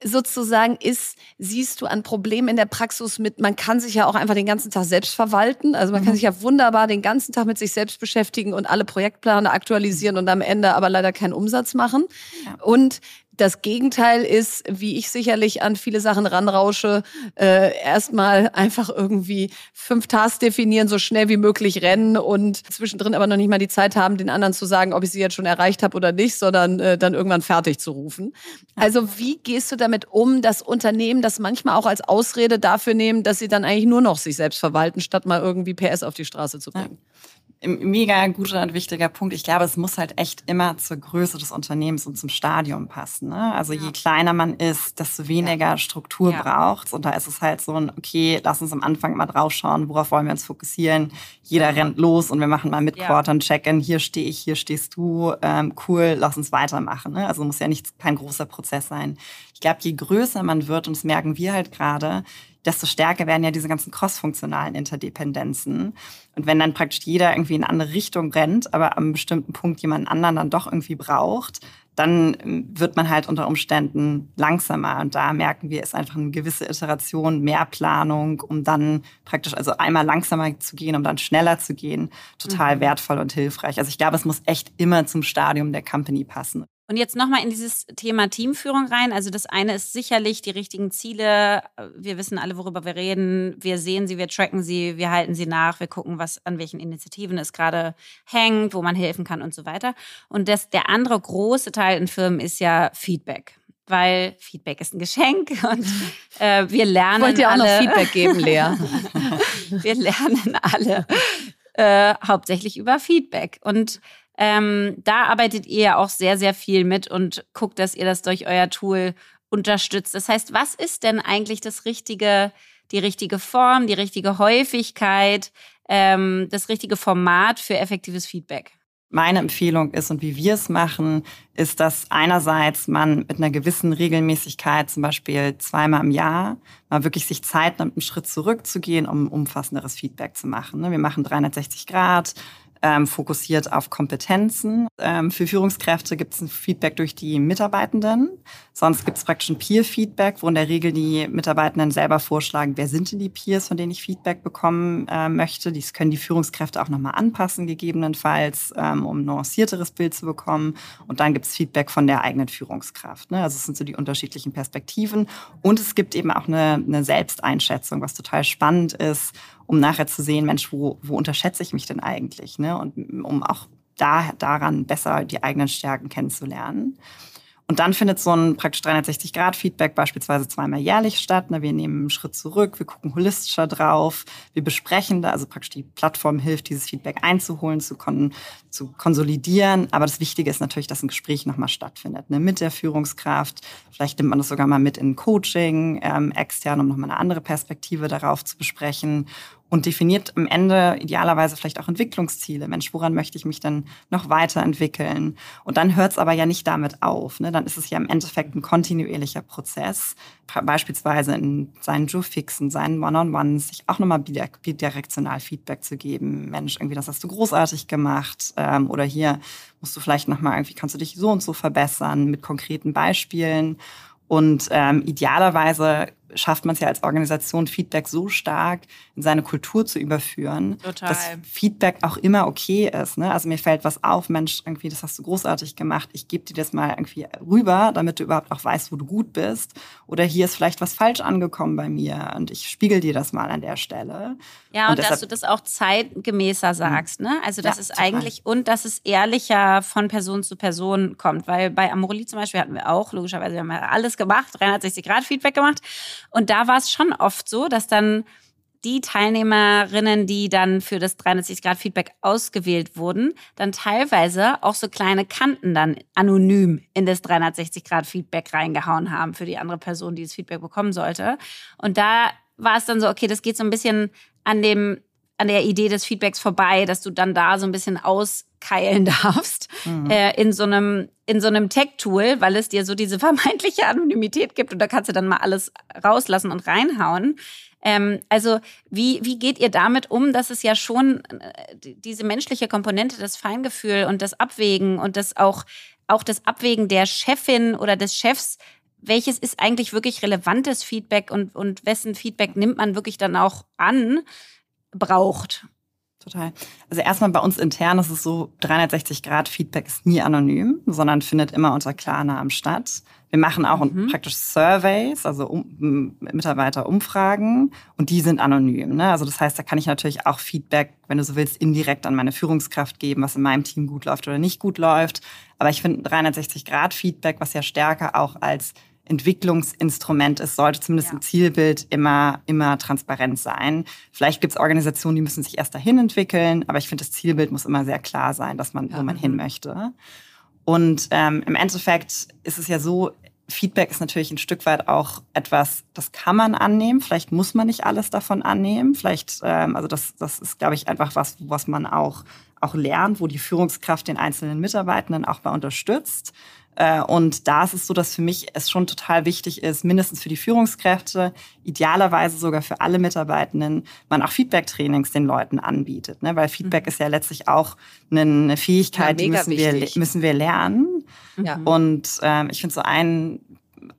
sozusagen ist, siehst du an Problemen in der Praxis mit, man kann sich ja auch einfach den ganzen Tag selbst verwalten. Also man mhm. kann sich ja wunderbar den ganzen Tag mit sich selbst beschäftigen und alle Projektpläne aktualisieren und am Ende aber leider keinen Umsatz machen. Ja. Und das Gegenteil ist, wie ich sicherlich an viele Sachen ranrausche, äh, erstmal einfach irgendwie fünf Tasks definieren, so schnell wie möglich rennen und zwischendrin aber noch nicht mal die Zeit haben, den anderen zu sagen, ob ich sie jetzt schon erreicht habe oder nicht, sondern äh, dann irgendwann fertig zu rufen. Also wie gehst du damit um, dass Unternehmen das manchmal auch als Ausrede dafür nehmen, dass sie dann eigentlich nur noch sich selbst verwalten, statt mal irgendwie PS auf die Straße zu bringen? Ja Mega guter und wichtiger Punkt. Ich glaube, es muss halt echt immer zur Größe des Unternehmens und zum Stadium passen. Ne? Also ja. je kleiner man ist, desto weniger ja. Struktur ja. braucht Und da ist es halt so ein, okay, lass uns am Anfang mal draufschauen, worauf wollen wir uns fokussieren. Jeder rennt los und wir machen mal mit Quarter Check-in. Hier stehe ich, hier stehst du. Ähm, cool, lass uns weitermachen. Ne? Also muss ja nicht kein großer Prozess sein. Ich glaube, je größer man wird, und das merken wir halt gerade, desto stärker werden ja diese ganzen crossfunktionalen Interdependenzen. Und wenn dann praktisch jeder irgendwie in eine andere Richtung rennt, aber am bestimmten Punkt jemand anderen dann doch irgendwie braucht, dann ähm, wird man halt unter Umständen langsamer. Und da merken wir, ist einfach eine gewisse Iteration, mehr Planung, um dann praktisch also einmal langsamer zu gehen, um dann schneller zu gehen, total mhm. wertvoll und hilfreich. Also ich glaube, es muss echt immer zum Stadium der Company passen. Und jetzt nochmal in dieses Thema Teamführung rein. Also das eine ist sicherlich die richtigen Ziele. Wir wissen alle, worüber wir reden. Wir sehen sie, wir tracken sie, wir halten sie nach, wir gucken, was an welchen Initiativen es gerade hängt, wo man helfen kann und so weiter. Und das, der andere große Teil in Firmen ist ja Feedback weil Feedback ist ein Geschenk [LAUGHS] und äh, wir lernen. Wollt ihr auch alle, noch Feedback geben, Lea? [LAUGHS] wir lernen alle äh, hauptsächlich über Feedback. Und ähm, da arbeitet ihr ja auch sehr, sehr viel mit und guckt, dass ihr das durch euer Tool unterstützt. Das heißt, was ist denn eigentlich das richtige, die richtige Form, die richtige Häufigkeit, ähm, das richtige Format für effektives Feedback? Meine Empfehlung ist und wie wir es machen, ist, dass einerseits man mit einer gewissen Regelmäßigkeit, zum Beispiel zweimal im Jahr, mal wirklich sich Zeit nimmt, einen Schritt zurückzugehen, um umfassenderes Feedback zu machen. Ne? Wir machen 360 Grad ähm, fokussiert auf Kompetenzen. Ähm, für Führungskräfte gibt es ein Feedback durch die Mitarbeitenden. Sonst gibt es praktisch ein Peer-Feedback, wo in der Regel die Mitarbeitenden selber vorschlagen, wer sind denn die Peers, von denen ich Feedback bekommen äh, möchte. Dies können die Führungskräfte auch nochmal anpassen, gegebenenfalls, ähm, um ein nuancierteres Bild zu bekommen. Und dann gibt es Feedback von der eigenen Führungskraft. Ne? Also es sind so die unterschiedlichen Perspektiven. Und es gibt eben auch eine, eine Selbsteinschätzung, was total spannend ist um nachher zu sehen, Mensch, wo, wo unterschätze ich mich denn eigentlich? Ne? Und um auch da, daran besser die eigenen Stärken kennenzulernen. Und dann findet so ein praktisch 360-Grad-Feedback beispielsweise zweimal jährlich statt. Wir nehmen einen Schritt zurück, wir gucken holistischer drauf, wir besprechen da, also praktisch die Plattform hilft, dieses Feedback einzuholen, zu, kon zu konsolidieren. Aber das Wichtige ist natürlich, dass ein Gespräch nochmal stattfindet ne? mit der Führungskraft. Vielleicht nimmt man das sogar mal mit in Coaching ähm, extern, um nochmal eine andere Perspektive darauf zu besprechen und definiert am Ende idealerweise vielleicht auch Entwicklungsziele. Mensch, woran möchte ich mich denn noch weiterentwickeln? Und dann hört es aber ja nicht damit auf. Ne? Dann ist es ja im Endeffekt ein kontinuierlicher Prozess. Beispielsweise in seinen Joe-Fixen, seinen One-on-Ones, sich auch nochmal bidirektional Feedback zu geben. Mensch, irgendwie, das hast du großartig gemacht. Ähm, oder hier musst du vielleicht nochmal irgendwie, kannst du dich so und so verbessern mit konkreten Beispielen. Und ähm, idealerweise schafft man es ja als Organisation, Feedback so stark in seine Kultur zu überführen, Total. dass Feedback auch immer okay ist. Ne? Also mir fällt was auf, Mensch, irgendwie, das hast du großartig gemacht. Ich gebe dir das mal irgendwie rüber, damit du überhaupt auch weißt, wo du gut bist. Oder hier ist vielleicht was falsch angekommen bei mir und ich spiegel dir das mal an der Stelle. Ja, und, und dass du das auch zeitgemäßer mhm. sagst, ne? Also das ja, ist eigentlich und dass es ehrlicher von Person zu Person kommt. Weil bei Amorelie zum Beispiel hatten wir auch, logischerweise, wir haben ja alles gemacht, 360 Grad Feedback gemacht. Und da war es schon oft so, dass dann die Teilnehmerinnen, die dann für das 360-Grad-Feedback ausgewählt wurden, dann teilweise auch so kleine Kanten dann anonym in das 360-Grad-Feedback reingehauen haben für die andere Person, die das Feedback bekommen sollte. Und da war es dann so, okay, das geht so ein bisschen an dem an der Idee des Feedbacks vorbei, dass du dann da so ein bisschen auskeilen [LAUGHS] darfst mhm. äh, in so einem in so einem Tech-Tool, weil es dir so diese [LAUGHS] vermeintliche Anonymität gibt und da kannst du dann mal alles rauslassen und reinhauen. Ähm, also wie, wie geht ihr damit um, dass es ja schon äh, diese menschliche Komponente, das Feingefühl und das Abwägen und das auch, auch das Abwägen der Chefin oder des Chefs welches ist eigentlich wirklich relevantes Feedback und, und wessen Feedback nimmt man wirklich dann auch an? Braucht. Total. Also erstmal bei uns intern ist es so, 360 Grad Feedback ist nie anonym, sondern findet immer unter Klarnamen statt. Wir machen auch mhm. praktisch Surveys, also um, Mitarbeiterumfragen und die sind anonym. Ne? Also das heißt, da kann ich natürlich auch Feedback, wenn du so willst, indirekt an meine Führungskraft geben, was in meinem Team gut läuft oder nicht gut läuft. Aber ich finde 360 Grad Feedback, was ja stärker auch als Entwicklungsinstrument ist, sollte zumindest ja. im Zielbild immer, immer transparent sein. Vielleicht gibt es Organisationen, die müssen sich erst dahin entwickeln, aber ich finde, das Zielbild muss immer sehr klar sein, dass man, ja. wo man hin möchte. Und ähm, im Endeffekt ist es ja so, Feedback ist natürlich ein Stück weit auch etwas, das kann man annehmen. Vielleicht muss man nicht alles davon annehmen. Vielleicht, ähm, also das, das ist, glaube ich, einfach was, was man auch, auch lernt, wo die Führungskraft den einzelnen Mitarbeitenden auch bei unterstützt. Äh, und da ist es so, dass für mich es schon total wichtig ist, mindestens für die Führungskräfte, idealerweise sogar für alle Mitarbeitenden, man auch Feedback-Trainings den Leuten anbietet. Ne? Weil Feedback mhm. ist ja letztlich auch eine Fähigkeit, ja, die müssen wir, müssen wir lernen. Ja. Und ähm, ich finde so ein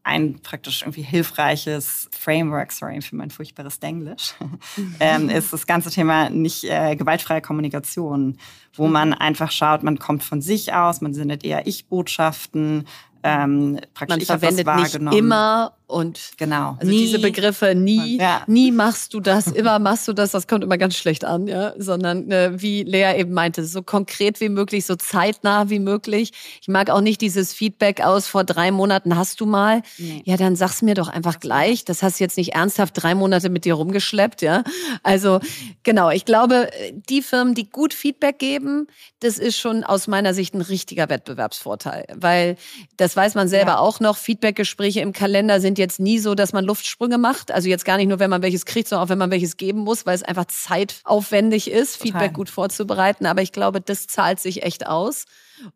ein praktisch irgendwie hilfreiches Framework, sorry für mein furchtbares Denglisch, [LAUGHS] ähm, ist das ganze Thema nicht äh, gewaltfreie Kommunikation, wo man einfach schaut, man kommt von sich aus, man sendet eher Ich-Botschaften, ähm, praktisch man verwendet nicht immer und genau. Also nie. diese Begriffe nie, ja. nie machst du das, immer machst du das, das kommt immer ganz schlecht an, ja, sondern äh, wie Lea eben meinte, so konkret wie möglich, so zeitnah wie möglich. Ich mag auch nicht dieses Feedback aus vor drei Monaten hast du mal, nee. ja, dann sag's mir doch einfach gleich. Das hast du jetzt nicht ernsthaft drei Monate mit dir rumgeschleppt, ja. Also genau, ich glaube, die Firmen, die gut Feedback geben, das ist schon aus meiner Sicht ein richtiger Wettbewerbsvorteil, weil das weiß man selber ja. auch noch. Feedbackgespräche im Kalender sind jetzt nie so, dass man Luftsprünge macht. Also jetzt gar nicht nur, wenn man welches kriegt, sondern auch wenn man welches geben muss, weil es einfach zeitaufwendig ist, Total. Feedback gut vorzubereiten. Aber ich glaube, das zahlt sich echt aus.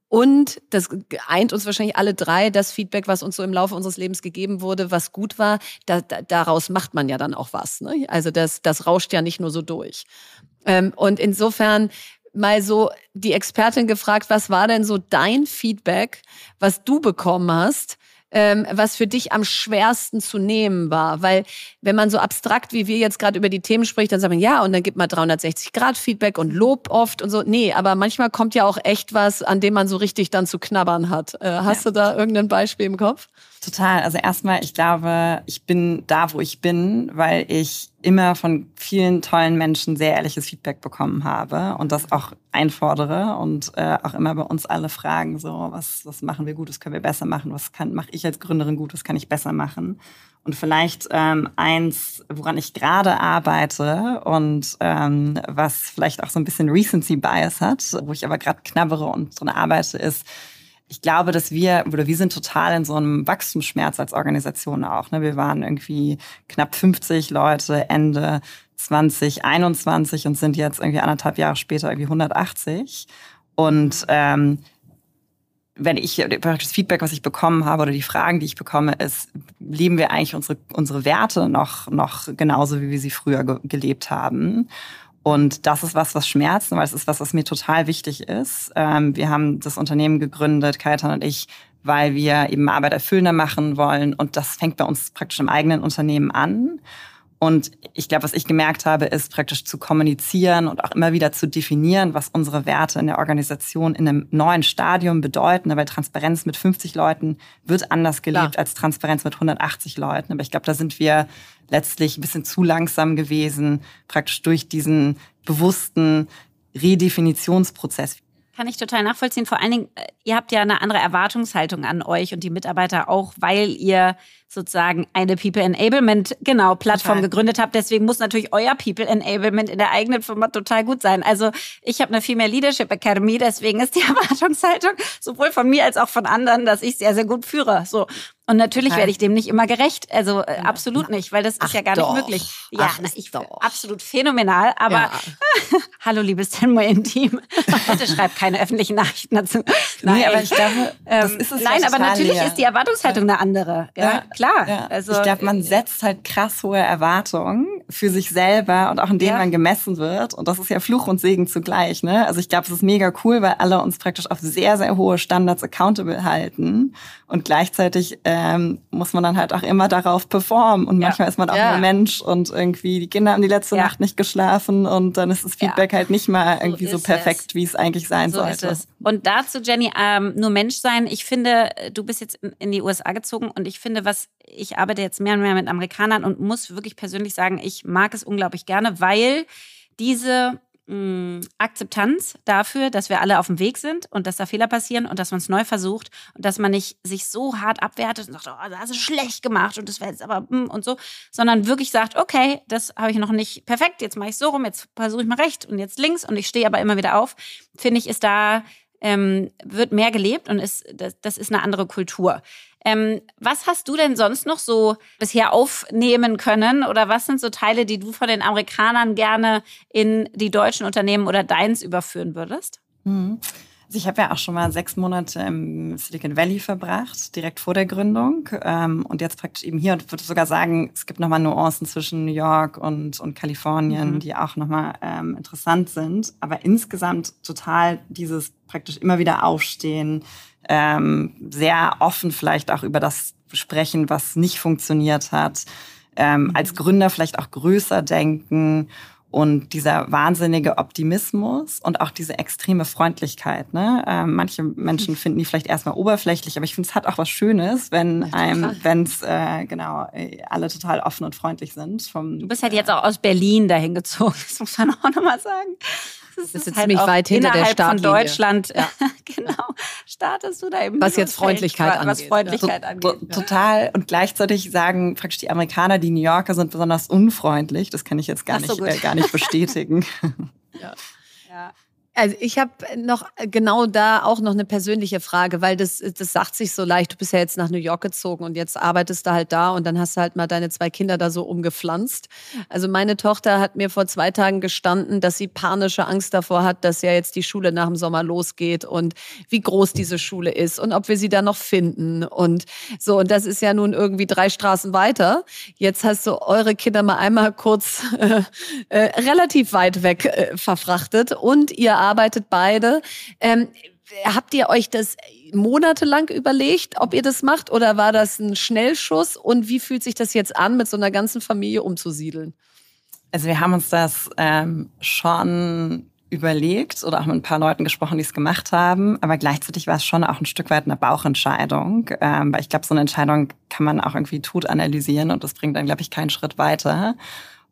Und das eint uns wahrscheinlich alle drei, das Feedback, was uns so im Laufe unseres Lebens gegeben wurde, was gut war, da, da, daraus macht man ja dann auch was. Ne? Also das, das rauscht ja nicht nur so durch. Ähm, und insofern mal so die Expertin gefragt, was war denn so dein Feedback, was du bekommen hast, ähm, was für dich am schwersten zu nehmen war. Weil wenn man so abstrakt wie wir jetzt gerade über die Themen spricht, dann sagt man, ja, und dann gibt man 360 Grad Feedback und Lob oft und so. Nee, aber manchmal kommt ja auch echt was, an dem man so richtig dann zu knabbern hat. Äh, hast ja. du da irgendein Beispiel im Kopf? Total. Also erstmal, ich glaube, ich bin da, wo ich bin, weil ich immer von vielen tollen Menschen sehr ehrliches Feedback bekommen habe und das auch einfordere und äh, auch immer bei uns alle fragen, so, was, was machen wir gut, was können wir besser machen, was kann, mache ich als Gründerin gut, was kann ich besser machen. Und vielleicht ähm, eins, woran ich gerade arbeite und ähm, was vielleicht auch so ein bisschen Recency Bias hat, wo ich aber gerade knabbere und dran arbeite, ist, ich glaube, dass wir, oder wir sind total in so einem Wachstumsschmerz als Organisation auch. Ne? Wir waren irgendwie knapp 50 Leute Ende 2021 und sind jetzt irgendwie anderthalb Jahre später irgendwie 180. Und ähm, wenn ich das Feedback, was ich bekommen habe oder die Fragen, die ich bekomme, ist, leben wir eigentlich unsere, unsere Werte noch, noch genauso, wie wir sie früher ge gelebt haben? Und das ist was, was schmerzt, weil es ist was, was mir total wichtig ist. Ähm, wir haben das Unternehmen gegründet, Kaitan und ich, weil wir eben Arbeit erfüllender machen wollen. Und das fängt bei uns praktisch im eigenen Unternehmen an. Und ich glaube, was ich gemerkt habe, ist praktisch zu kommunizieren und auch immer wieder zu definieren, was unsere Werte in der Organisation in einem neuen Stadium bedeuten. Weil Transparenz mit 50 Leuten wird anders gelebt Klar. als Transparenz mit 180 Leuten. Aber ich glaube, da sind wir letztlich ein bisschen zu langsam gewesen, praktisch durch diesen bewussten Redefinitionsprozess. Kann ich total nachvollziehen. Vor allen Dingen, äh, ihr habt ja eine andere Erwartungshaltung an euch und die Mitarbeiter auch, weil ihr sozusagen eine People Enablement genau Plattform total. gegründet habt. Deswegen muss natürlich euer People Enablement in der eigenen Firma total gut sein. Also ich habe eine Female Leadership Academy, deswegen ist die [LAUGHS] Erwartungshaltung sowohl von mir als auch von anderen, dass ich sehr sehr gut führe. So und natürlich werde ich dem nicht immer gerecht. Also äh, absolut nicht, weil das Ach ist ja gar doch. nicht möglich. Ja, Ach, ich doch. absolut phänomenal. Aber ja. [LAUGHS] hallo, liebes Tenmoyen-Team. Bitte schreibt keine öffentlichen Nachrichten dazu. Nein, nee, aber ich glaube, das ähm, ist es Nein, aber natürlich leer. ist die Erwartungshaltung eine andere. Ja, ja klar. Ja. Also, ich glaube, man setzt halt krass hohe Erwartungen für sich selber und auch in denen ja. man gemessen wird. Und das ist ja Fluch und Segen zugleich. Ne? Also ich glaube, es ist mega cool, weil alle uns praktisch auf sehr, sehr hohe Standards accountable halten. Und gleichzeitig ähm, muss man dann halt auch immer darauf performen. Und manchmal ist man auch nur Mensch und irgendwie die Kinder haben die letzte Nacht nicht geschlafen und dann ist das Feedback halt nicht mal irgendwie so, so perfekt, wie es eigentlich sein so sollte. Und dazu, Jenny, ähm, nur Mensch sein. Ich finde, du bist jetzt in die USA gezogen und ich finde, was ich arbeite jetzt mehr und mehr mit Amerikanern und muss wirklich persönlich sagen, ich mag es unglaublich gerne, weil diese mh, Akzeptanz dafür, dass wir alle auf dem Weg sind und dass da Fehler passieren und dass man es neu versucht und dass man nicht sich so hart abwertet und sagt, oh, das du schlecht gemacht und das wäre jetzt aber mh, und so, sondern wirklich sagt, okay, das habe ich noch nicht perfekt, jetzt mache ich so rum, jetzt versuche ich mal recht und jetzt links und ich stehe aber immer wieder auf, finde ich, ist da ähm, wird mehr gelebt und ist, das, das ist eine andere Kultur. Ähm, was hast du denn sonst noch so bisher aufnehmen können oder was sind so Teile, die du von den Amerikanern gerne in die deutschen Unternehmen oder deins überführen würdest? Mhm. Also ich habe ja auch schon mal sechs Monate im Silicon Valley verbracht, direkt vor der Gründung. Ähm, und jetzt praktisch eben hier und würde sogar sagen, es gibt nochmal Nuancen zwischen New York und, und Kalifornien, mhm. die auch nochmal ähm, interessant sind. Aber insgesamt total dieses praktisch immer wieder aufstehen, ähm, sehr offen vielleicht auch über das sprechen, was nicht funktioniert hat, ähm, mhm. als Gründer vielleicht auch größer denken und dieser wahnsinnige Optimismus und auch diese extreme Freundlichkeit. Ne? Ähm, manche Menschen [LAUGHS] finden die vielleicht erstmal oberflächlich, aber ich finde, es hat auch was Schönes, wenn einem, wenn es äh, genau äh, alle total offen und freundlich sind. Vom, du bist halt jetzt auch aus Berlin dahin gezogen, [LAUGHS] das muss man auch nochmal sagen. Das ist, ist halt ziemlich weit hinter der Startlinie. von Deutschland, ja. [LAUGHS] genau, startest du da eben. Was jetzt Freundlichkeit angeht. Was Freundlichkeit ja. angeht. Total. Und gleichzeitig sagen praktisch die Amerikaner, die New Yorker sind besonders unfreundlich. Das kann ich jetzt gar, so, nicht, äh, gar nicht bestätigen. [LAUGHS] ja. ja. Also ich habe noch genau da auch noch eine persönliche Frage, weil das, das sagt sich so leicht. Du bist ja jetzt nach New York gezogen und jetzt arbeitest du halt da und dann hast du halt mal deine zwei Kinder da so umgepflanzt. Also meine Tochter hat mir vor zwei Tagen gestanden, dass sie panische Angst davor hat, dass ja jetzt die Schule nach dem Sommer losgeht und wie groß diese Schule ist und ob wir sie da noch finden und so. Und das ist ja nun irgendwie drei Straßen weiter. Jetzt hast du eure Kinder mal einmal kurz [LAUGHS] äh, äh, relativ weit weg äh, verfrachtet und ihr arbeitet beide. Ähm, habt ihr euch das monatelang überlegt, ob ihr das macht oder war das ein Schnellschuss? Und wie fühlt sich das jetzt an, mit so einer ganzen Familie umzusiedeln? Also wir haben uns das ähm, schon überlegt oder auch mit ein paar Leuten gesprochen, die es gemacht haben. Aber gleichzeitig war es schon auch ein Stück weit eine Bauchentscheidung. Ähm, weil ich glaube, so eine Entscheidung kann man auch irgendwie tot analysieren und das bringt dann, glaube ich, keinen Schritt weiter.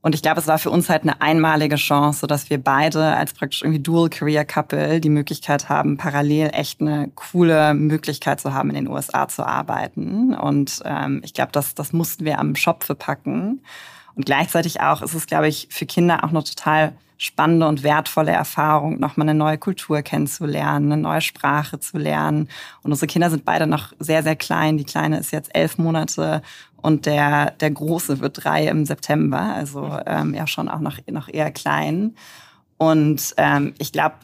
Und ich glaube, es war für uns halt eine einmalige Chance, dass wir beide als praktisch irgendwie Dual Career Couple die Möglichkeit haben, parallel echt eine coole Möglichkeit zu haben, in den USA zu arbeiten. Und ähm, ich glaube, das, das mussten wir am Schopfe packen. Und gleichzeitig auch ist es, glaube ich, für Kinder auch eine total spannende und wertvolle Erfahrung, nochmal eine neue Kultur kennenzulernen, eine neue Sprache zu lernen. Und unsere Kinder sind beide noch sehr, sehr klein. Die Kleine ist jetzt elf Monate und der, der Große wird drei im September, also ähm, ja schon auch noch, noch eher klein. Und ähm, ich glaube,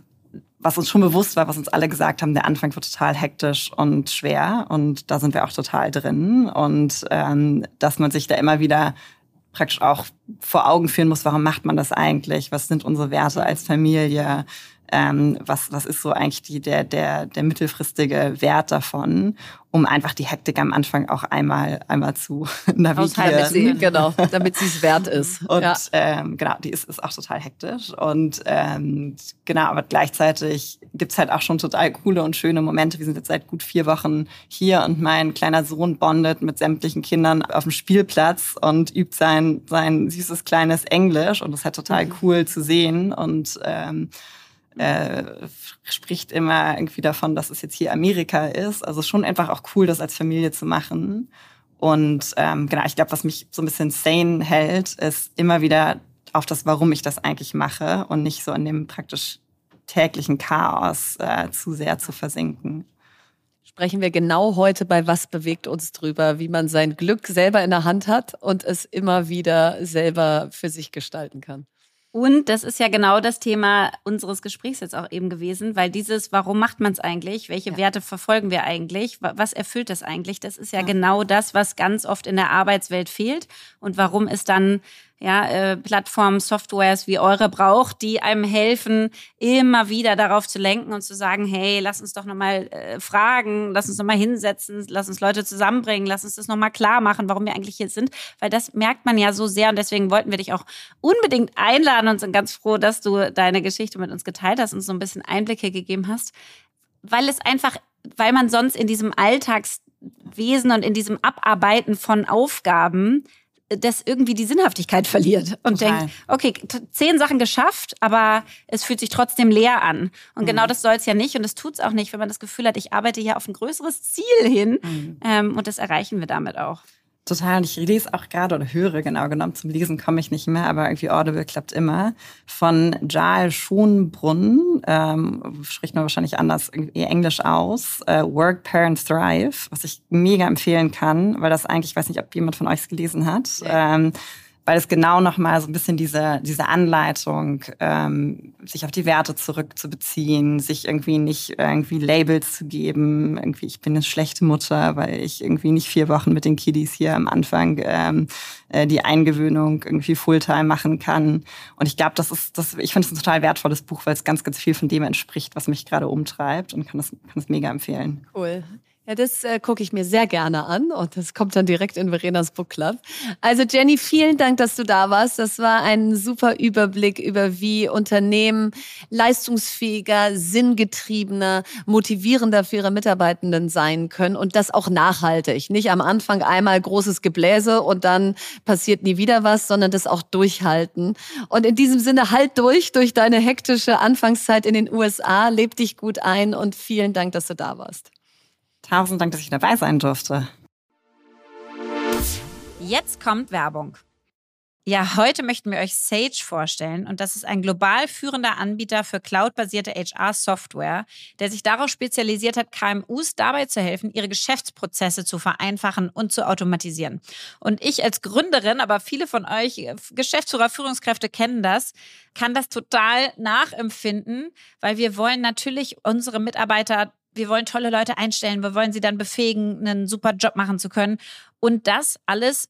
was uns schon bewusst war, was uns alle gesagt haben, der Anfang wird total hektisch und schwer und da sind wir auch total drin und ähm, dass man sich da immer wieder praktisch auch vor Augen führen muss, warum macht man das eigentlich? Was sind unsere Werte als Familie? Ähm, was, was ist so eigentlich die, der, der, der mittelfristige Wert davon? um einfach die Hektik am Anfang auch einmal, einmal zu [LAUGHS] navigieren. Sie, genau, damit sie es wert ist. [LAUGHS] Und ja. ähm, genau, die ist, ist auch total hektisch. Und ähm, genau, aber gleichzeitig gibt's halt auch schon total coole und schöne Momente. Wir sind jetzt seit gut vier Wochen hier und mein kleiner Sohn bondet mit sämtlichen Kindern auf dem Spielplatz und übt sein, sein süßes kleines Englisch. Und das ist halt total mhm. cool zu sehen. Und ähm, äh, spricht immer irgendwie davon, dass es jetzt hier Amerika ist. Also schon einfach auch cool, das als Familie zu machen. Und ähm, genau, ich glaube, was mich so ein bisschen sane hält, ist immer wieder auf das, warum ich das eigentlich mache und nicht so in dem praktisch täglichen Chaos äh, zu sehr zu versinken. Sprechen wir genau heute bei Was bewegt uns drüber, wie man sein Glück selber in der Hand hat und es immer wieder selber für sich gestalten kann. Und das ist ja genau das Thema unseres Gesprächs jetzt auch eben gewesen, weil dieses, warum macht man es eigentlich? Welche ja. Werte verfolgen wir eigentlich? Was erfüllt das eigentlich? Das ist ja, ja, genau das, was ganz oft in der Arbeitswelt fehlt und warum es dann ja, äh, Plattformen, Softwares wie eure braucht, die einem helfen, immer wieder darauf zu lenken und zu sagen, hey, lass uns doch nochmal äh, fragen, lass uns nochmal hinsetzen, lass uns Leute zusammenbringen, lass uns das nochmal klar machen, warum wir eigentlich hier sind, weil das merkt man ja so sehr und deswegen wollten wir dich auch unbedingt einladen und sind ganz froh, dass du deine Geschichte mit uns geteilt hast und so ein bisschen Einblicke gegeben hast, weil es einfach, weil man sonst in diesem Alltagswesen und in diesem Abarbeiten von Aufgaben das irgendwie die Sinnhaftigkeit verliert und Total. denkt, okay, zehn Sachen geschafft, aber es fühlt sich trotzdem leer an. Und genau mhm. genau das soll es ja nicht und es tut es auch nicht, wenn man das Gefühl hat, ich arbeite hier auf ein größeres Ziel hin mhm. ähm, und das erreichen wir damit auch. Total. Und ich lese auch gerade oder höre genau genommen. Zum Lesen komme ich nicht mehr, aber irgendwie Audible klappt immer. Von Jael Schonbrunn, ähm, spricht man wahrscheinlich anders irgendwie Englisch aus. Äh, Work, Parent, Thrive, was ich mega empfehlen kann, weil das eigentlich, ich weiß nicht, ob jemand von euch es gelesen hat. Ähm, weil es genau nochmal so ein bisschen diese, diese Anleitung, ähm, sich auf die Werte zurückzubeziehen, sich irgendwie nicht irgendwie Labels zu geben, irgendwie ich bin eine schlechte Mutter, weil ich irgendwie nicht vier Wochen mit den Kiddies hier am Anfang ähm, äh, die Eingewöhnung irgendwie Fulltime machen kann. Und ich glaube, das ist, das, ich finde es ein total wertvolles Buch, weil es ganz, ganz viel von dem entspricht, was mich gerade umtreibt und kann das, kann das mega empfehlen. Cool. Ja, das äh, gucke ich mir sehr gerne an und das kommt dann direkt in Verenas Book Club. Also Jenny, vielen Dank, dass du da warst. Das war ein super Überblick über wie Unternehmen leistungsfähiger, sinngetriebener, motivierender für ihre Mitarbeitenden sein können und das auch nachhaltig. Nicht am Anfang einmal großes Gebläse und dann passiert nie wieder was, sondern das auch durchhalten. Und in diesem Sinne halt durch, durch deine hektische Anfangszeit in den USA. Leb dich gut ein und vielen Dank, dass du da warst. Tausend Dank, dass ich dabei sein durfte. Jetzt kommt Werbung. Ja, heute möchten wir euch Sage vorstellen und das ist ein global führender Anbieter für cloudbasierte HR-Software, der sich darauf spezialisiert hat, KMUs dabei zu helfen, ihre Geschäftsprozesse zu vereinfachen und zu automatisieren. Und ich als Gründerin, aber viele von euch Geschäftsführer, Führungskräfte kennen das, kann das total nachempfinden, weil wir wollen natürlich unsere Mitarbeiter wir wollen tolle Leute einstellen, wir wollen sie dann befähigen, einen super Job machen zu können. Und das alles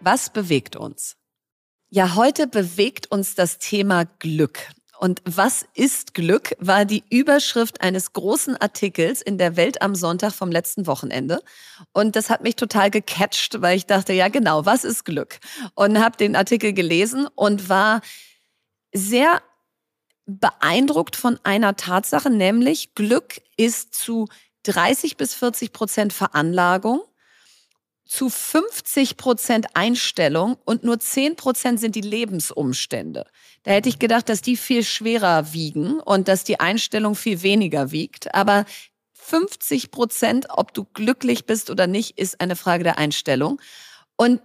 Was bewegt uns? Ja, heute bewegt uns das Thema Glück. Und was ist Glück war die Überschrift eines großen Artikels in der Welt am Sonntag vom letzten Wochenende. Und das hat mich total gecatcht, weil ich dachte, ja genau, was ist Glück? Und habe den Artikel gelesen und war sehr beeindruckt von einer Tatsache, nämlich Glück ist zu 30 bis 40 Prozent Veranlagung zu 50 Prozent Einstellung und nur 10 Prozent sind die Lebensumstände. Da hätte ich gedacht, dass die viel schwerer wiegen und dass die Einstellung viel weniger wiegt. Aber 50 Prozent, ob du glücklich bist oder nicht, ist eine Frage der Einstellung. Und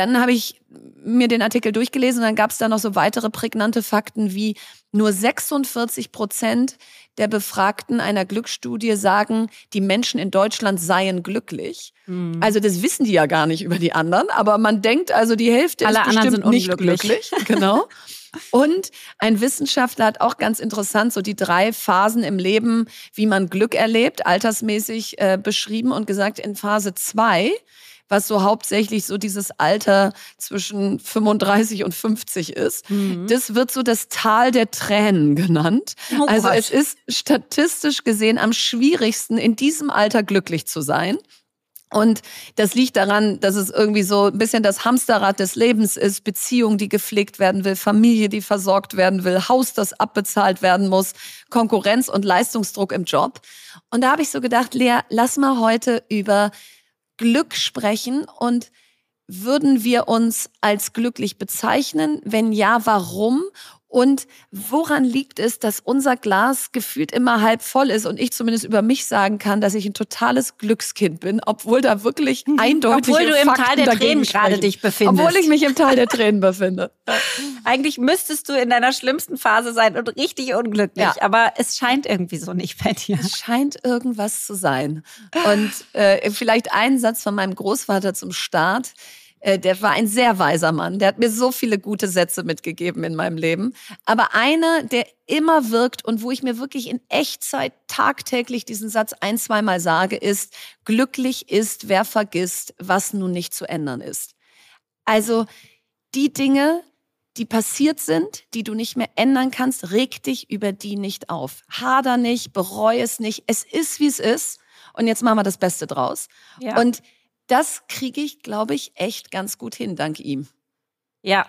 dann habe ich mir den Artikel durchgelesen und dann gab es da noch so weitere prägnante Fakten wie nur 46 Prozent der Befragten einer Glücksstudie sagen, die Menschen in Deutschland seien glücklich. Mhm. Also das wissen die ja gar nicht über die anderen, aber man denkt also, die Hälfte Alle ist bestimmt nicht glücklich. [LAUGHS] Genau. Und ein Wissenschaftler hat auch ganz interessant so die drei Phasen im Leben, wie man Glück erlebt, altersmäßig äh, beschrieben und gesagt, in Phase zwei was so hauptsächlich so dieses Alter zwischen 35 und 50 ist. Mhm. Das wird so das Tal der Tränen genannt. Oh also es ist statistisch gesehen am schwierigsten, in diesem Alter glücklich zu sein. Und das liegt daran, dass es irgendwie so ein bisschen das Hamsterrad des Lebens ist, Beziehung, die gepflegt werden will, Familie, die versorgt werden will, Haus, das abbezahlt werden muss, Konkurrenz und Leistungsdruck im Job. Und da habe ich so gedacht, Lea, lass mal heute über Glück sprechen und würden wir uns als glücklich bezeichnen? Wenn ja, warum? Und woran liegt es, dass unser Glas gefühlt immer halb voll ist und ich zumindest über mich sagen kann, dass ich ein totales Glückskind bin, obwohl da wirklich eindeutig [LAUGHS] Obwohl du im Tal der Tränen gerade dich befindest. Obwohl ich mich im Tal der [LAUGHS] Tränen befinde. Eigentlich müsstest du in deiner schlimmsten Phase sein und richtig unglücklich, ja. aber es scheint irgendwie so nicht bei dir. Es scheint irgendwas zu sein. Und äh, vielleicht ein Satz von meinem Großvater zum Start. Äh, der war ein sehr weiser Mann. Der hat mir so viele gute Sätze mitgegeben in meinem Leben. Aber einer, der immer wirkt und wo ich mir wirklich in Echtzeit tagtäglich diesen Satz ein, zweimal sage, ist, glücklich ist, wer vergisst, was nun nicht zu ändern ist. Also die Dinge, die passiert sind, die du nicht mehr ändern kannst, reg dich über die nicht auf. Hader nicht, bereue es nicht. Es ist, wie es ist. Und jetzt machen wir das Beste draus. Ja. Und das kriege ich, glaube ich, echt ganz gut hin, dank ihm. Ja,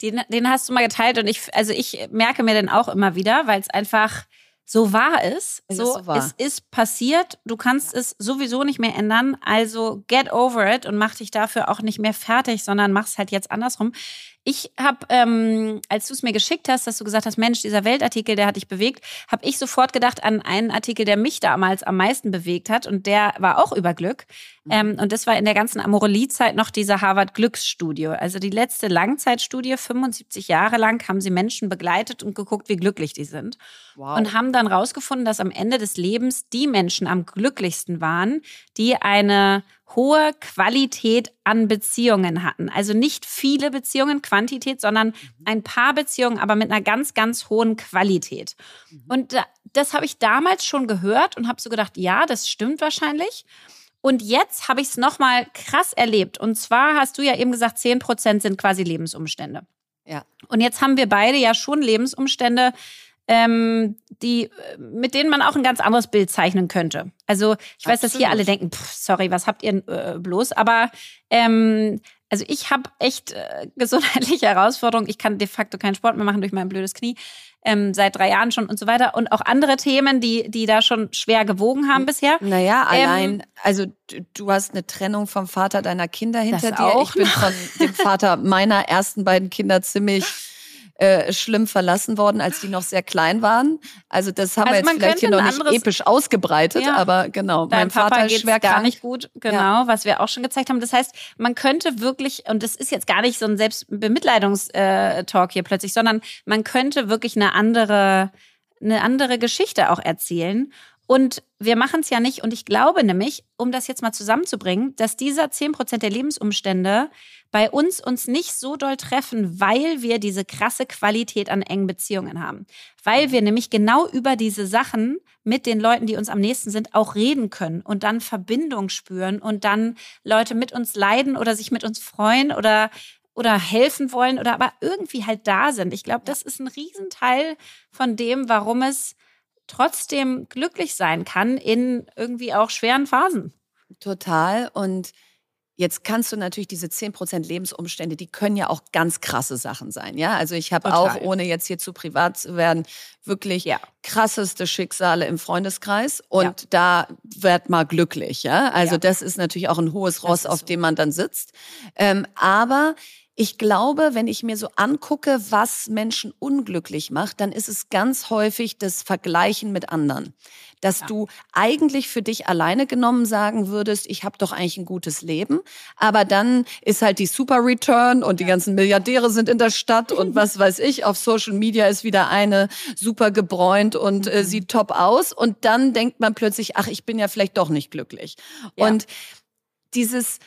den, den hast du mal geteilt und ich, also ich merke mir den auch immer wieder, weil es einfach so wahr ist. Es, so, ist so wahr. es ist passiert, du kannst ja. es sowieso nicht mehr ändern. Also get over it und mach dich dafür auch nicht mehr fertig, sondern mach es halt jetzt andersrum. Ich habe, ähm, als du es mir geschickt hast, dass du gesagt hast, Mensch, dieser Weltartikel, der hat dich bewegt, habe ich sofort gedacht an einen Artikel, der mich damals am meisten bewegt hat und der war auch über Glück. Mhm. Ähm, und das war in der ganzen Amorelie-Zeit noch diese Harvard-Glücksstudie. Also die letzte Langzeitstudie, 75 Jahre lang, haben sie Menschen begleitet und geguckt, wie glücklich die sind. Wow. Und haben dann rausgefunden, dass am Ende des Lebens die Menschen am glücklichsten waren, die eine hohe Qualität an Beziehungen hatten. Also nicht viele Beziehungen, Quantität, sondern mhm. ein paar Beziehungen, aber mit einer ganz, ganz hohen Qualität. Mhm. Und das habe ich damals schon gehört und habe so gedacht, ja, das stimmt wahrscheinlich. Und jetzt habe ich es nochmal krass erlebt. Und zwar hast du ja eben gesagt, 10 Prozent sind quasi Lebensumstände. Ja. Und jetzt haben wir beide ja schon Lebensumstände, ähm, die, mit denen man auch ein ganz anderes Bild zeichnen könnte. Also ich weiß, Absolut. dass hier alle denken, pff, sorry, was habt ihr äh, bloß? Aber ähm, also ich habe echt äh, [LAUGHS] gesundheitliche Herausforderungen. Ich kann de facto keinen Sport mehr machen durch mein blödes Knie. Ähm, seit drei Jahren schon und so weiter. Und auch andere Themen, die, die da schon schwer gewogen haben bisher. Naja, ähm, allein, also du hast eine Trennung vom Vater deiner Kinder hinter dir. Auch. Ich bin von dem Vater meiner ersten beiden Kinder ziemlich äh, schlimm verlassen worden, als die noch sehr klein waren. Also das haben also wir jetzt vielleicht hier noch nicht episch ausgebreitet, ja. aber genau. Mein Papa Vater ist schwer gar nicht gut, genau, ja. was wir auch schon gezeigt haben. Das heißt, man könnte wirklich, und das ist jetzt gar nicht so ein Selbstbemitleidungstalk hier plötzlich, sondern man könnte wirklich eine andere, eine andere Geschichte auch erzählen. Und wir machen es ja nicht. Und ich glaube nämlich, um das jetzt mal zusammenzubringen, dass dieser 10% der Lebensumstände bei uns uns nicht so doll treffen, weil wir diese krasse Qualität an engen Beziehungen haben. Weil wir nämlich genau über diese Sachen mit den Leuten, die uns am nächsten sind, auch reden können und dann Verbindung spüren und dann Leute mit uns leiden oder sich mit uns freuen oder oder helfen wollen oder aber irgendwie halt da sind. Ich glaube, das ist ein Riesenteil von dem, warum es trotzdem glücklich sein kann in irgendwie auch schweren Phasen. Total. Und Jetzt kannst du natürlich diese 10% Lebensumstände, die können ja auch ganz krasse Sachen sein. Ja, also ich habe auch, ohne jetzt hier zu privat zu werden, wirklich ja. krasseste Schicksale im Freundeskreis und ja. da wird mal glücklich. Ja, also ja. das ist natürlich auch ein hohes Ross, auf so. dem man dann sitzt. Ähm, aber Ich glaube, wenn ich mir so angucke, was Menschen unglücklich macht, dann ist es ganz häufig das Vergleichen mit anderen. Dass ja. du eigentlich für dich alleine genommen sagen würdest, ich habe doch eigentlich ein gutes Leben, aber dann ist halt die Super Return und die ganzen Milliardäre sind in der Stadt und [LAUGHS] was weiß ich, auf Social Media ist wieder eine super gebräunt und äh, mhm. sieht top aus und dann denkt man plötzlich, ach, ich bin ja vielleicht doch nicht glücklich. Ja. Und dieses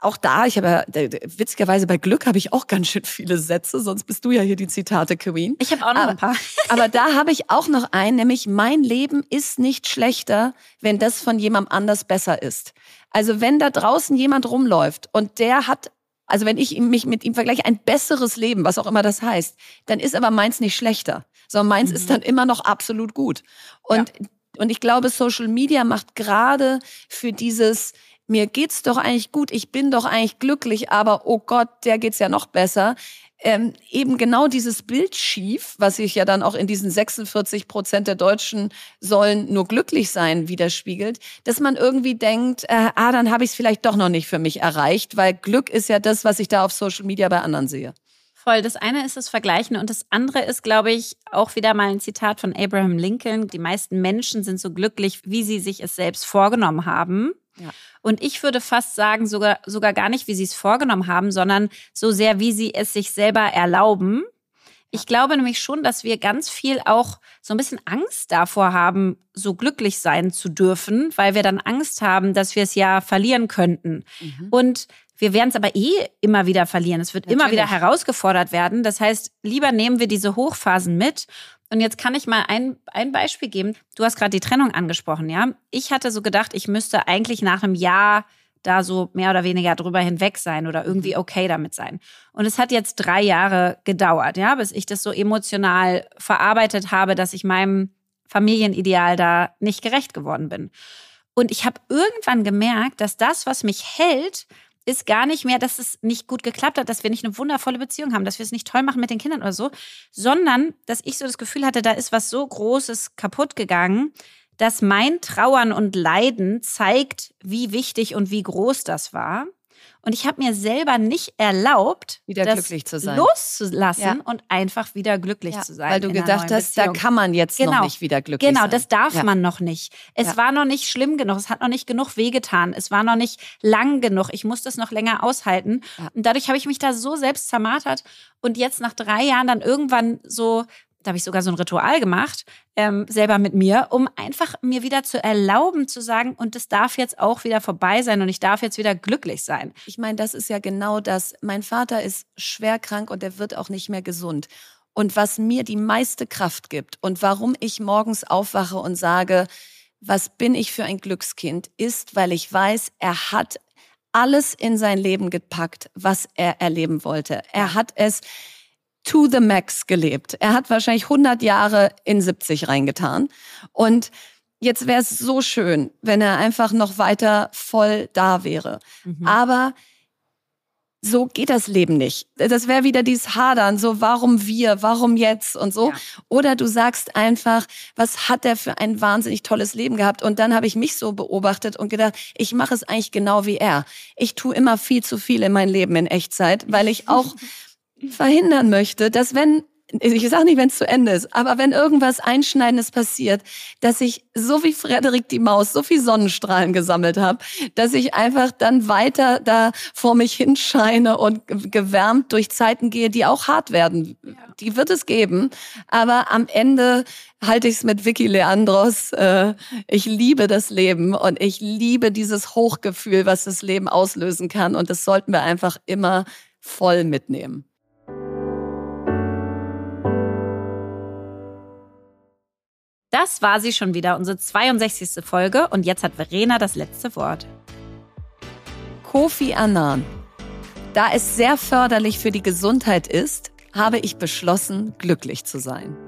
auch da, ich habe ja, witzigerweise bei Glück habe ich auch ganz schön viele Sätze, sonst bist du ja hier die Zitate Queen. Ich habe auch noch aber, ein paar. [LAUGHS] aber da habe ich auch noch einen, nämlich mein Leben ist nicht schlechter, wenn das von jemandem anders besser ist. Also wenn da draußen jemand rumläuft und der hat also wenn ich mich mit ihm vergleiche, ein besseres Leben, was auch immer das heißt, dann ist aber meins nicht schlechter, sondern meins mhm. ist dann immer noch absolut gut. Und, ja. und ich glaube, Social Media macht gerade für dieses, mir geht's doch eigentlich gut, ich bin doch eigentlich glücklich, aber oh Gott, der geht's ja noch besser. Ähm, eben genau dieses Bild schief, was sich ja dann auch in diesen 46 Prozent der Deutschen sollen nur glücklich sein widerspiegelt, dass man irgendwie denkt, äh, ah, dann habe ich es vielleicht doch noch nicht für mich erreicht, weil Glück ist ja das, was ich da auf Social Media bei anderen sehe. Voll. Das eine ist das Vergleichen und das andere ist, glaube ich, auch wieder mal ein Zitat von Abraham Lincoln. Die meisten Menschen sind so glücklich, wie sie sich es selbst vorgenommen haben. Ja. Und ich würde fast sagen, sogar, sogar gar nicht, wie sie es vorgenommen haben, sondern so sehr, wie sie es sich selber erlauben. Ich glaube nämlich schon, dass wir ganz viel auch so ein bisschen Angst davor haben, so glücklich sein zu dürfen, weil wir dann Angst haben, dass wir es ja verlieren könnten. Mhm. Und wir werden es aber eh immer wieder verlieren. Es wird Natürlich. immer wieder herausgefordert werden. Das heißt, lieber nehmen wir diese Hochphasen mit und jetzt kann ich mal ein, ein Beispiel geben. Du hast gerade die Trennung angesprochen, ja. Ich hatte so gedacht, ich müsste eigentlich nach einem Jahr da so mehr oder weniger drüber hinweg sein oder irgendwie okay damit sein. Und es hat jetzt drei Jahre gedauert, ja, bis ich das so emotional verarbeitet habe, dass ich meinem Familienideal da nicht gerecht geworden bin. Und ich habe irgendwann gemerkt, dass das, was mich hält, ist gar nicht mehr, dass es nicht gut geklappt hat, dass wir nicht eine wundervolle Beziehung haben, dass wir es nicht toll machen mit den Kindern oder so, sondern dass ich so das Gefühl hatte, da ist was so Großes kaputt gegangen, dass mein Trauern und Leiden zeigt, wie wichtig und wie groß das war. Und ich habe mir selber nicht erlaubt, wieder glücklich zu sein. loszulassen ja. und einfach wieder glücklich ja, zu sein. Weil du gedacht hast, Beziehung. da kann man jetzt genau. noch nicht wieder glücklich genau, sein. Genau, das darf ja. man noch nicht. Es war noch nicht schlimm genug, es hat noch nicht genug wehgetan, es war noch nicht lang genug, ich muss das noch länger aushalten. Und dadurch habe ich mich da so selbst zermartert und jetzt nach drei Jahren dann irgendwann so da habe ich sogar so ein Ritual gemacht, ähm, selber mit mir, um einfach mir wieder zu erlauben, zu sagen, und das darf jetzt auch wieder vorbei sein und ich darf jetzt wieder glücklich sein. Ich meine, das ist ja genau das. Mein Vater ist schwer krank und er wird auch nicht mehr gesund. Und was mir die meiste Kraft gibt und warum ich morgens aufwache und sage, was bin ich für ein Glückskind, ist, weil ich weiß, er hat alles in sein Leben gepackt, was er erleben wollte. Er hat es to the max gelebt. Er hat wahrscheinlich 100 Jahre in 70 reingetan. Und jetzt wäre es so schön, wenn er einfach noch weiter voll da wäre. Mhm. Aber so geht das Leben nicht. Das wäre wieder dieses Hadern, so warum wir, warum jetzt und so. Ja. Oder du sagst einfach, was hat er für ein wahnsinnig tolles Leben gehabt? Und dann habe ich mich so beobachtet und gedacht, ich mache es eigentlich genau wie er. Ich tue immer viel zu viel in mein Leben in Echtzeit, weil ich auch [LAUGHS] verhindern möchte, dass wenn ich sage nicht, wenn es zu Ende ist, aber wenn irgendwas Einschneidendes passiert, dass ich so wie Frederik die Maus so viel Sonnenstrahlen gesammelt habe, dass ich einfach dann weiter da vor mich hinscheine und gewärmt durch Zeiten gehe, die auch hart werden. Ja. Die wird es geben, aber am Ende halte ich es mit Vicky Leandros. Äh, ich liebe das Leben und ich liebe dieses Hochgefühl, was das Leben auslösen kann und das sollten wir einfach immer voll mitnehmen. Das war sie schon wieder, unsere 62. Folge. Und jetzt hat Verena das letzte Wort. Kofi Annan. Da es sehr förderlich für die Gesundheit ist, habe ich beschlossen, glücklich zu sein.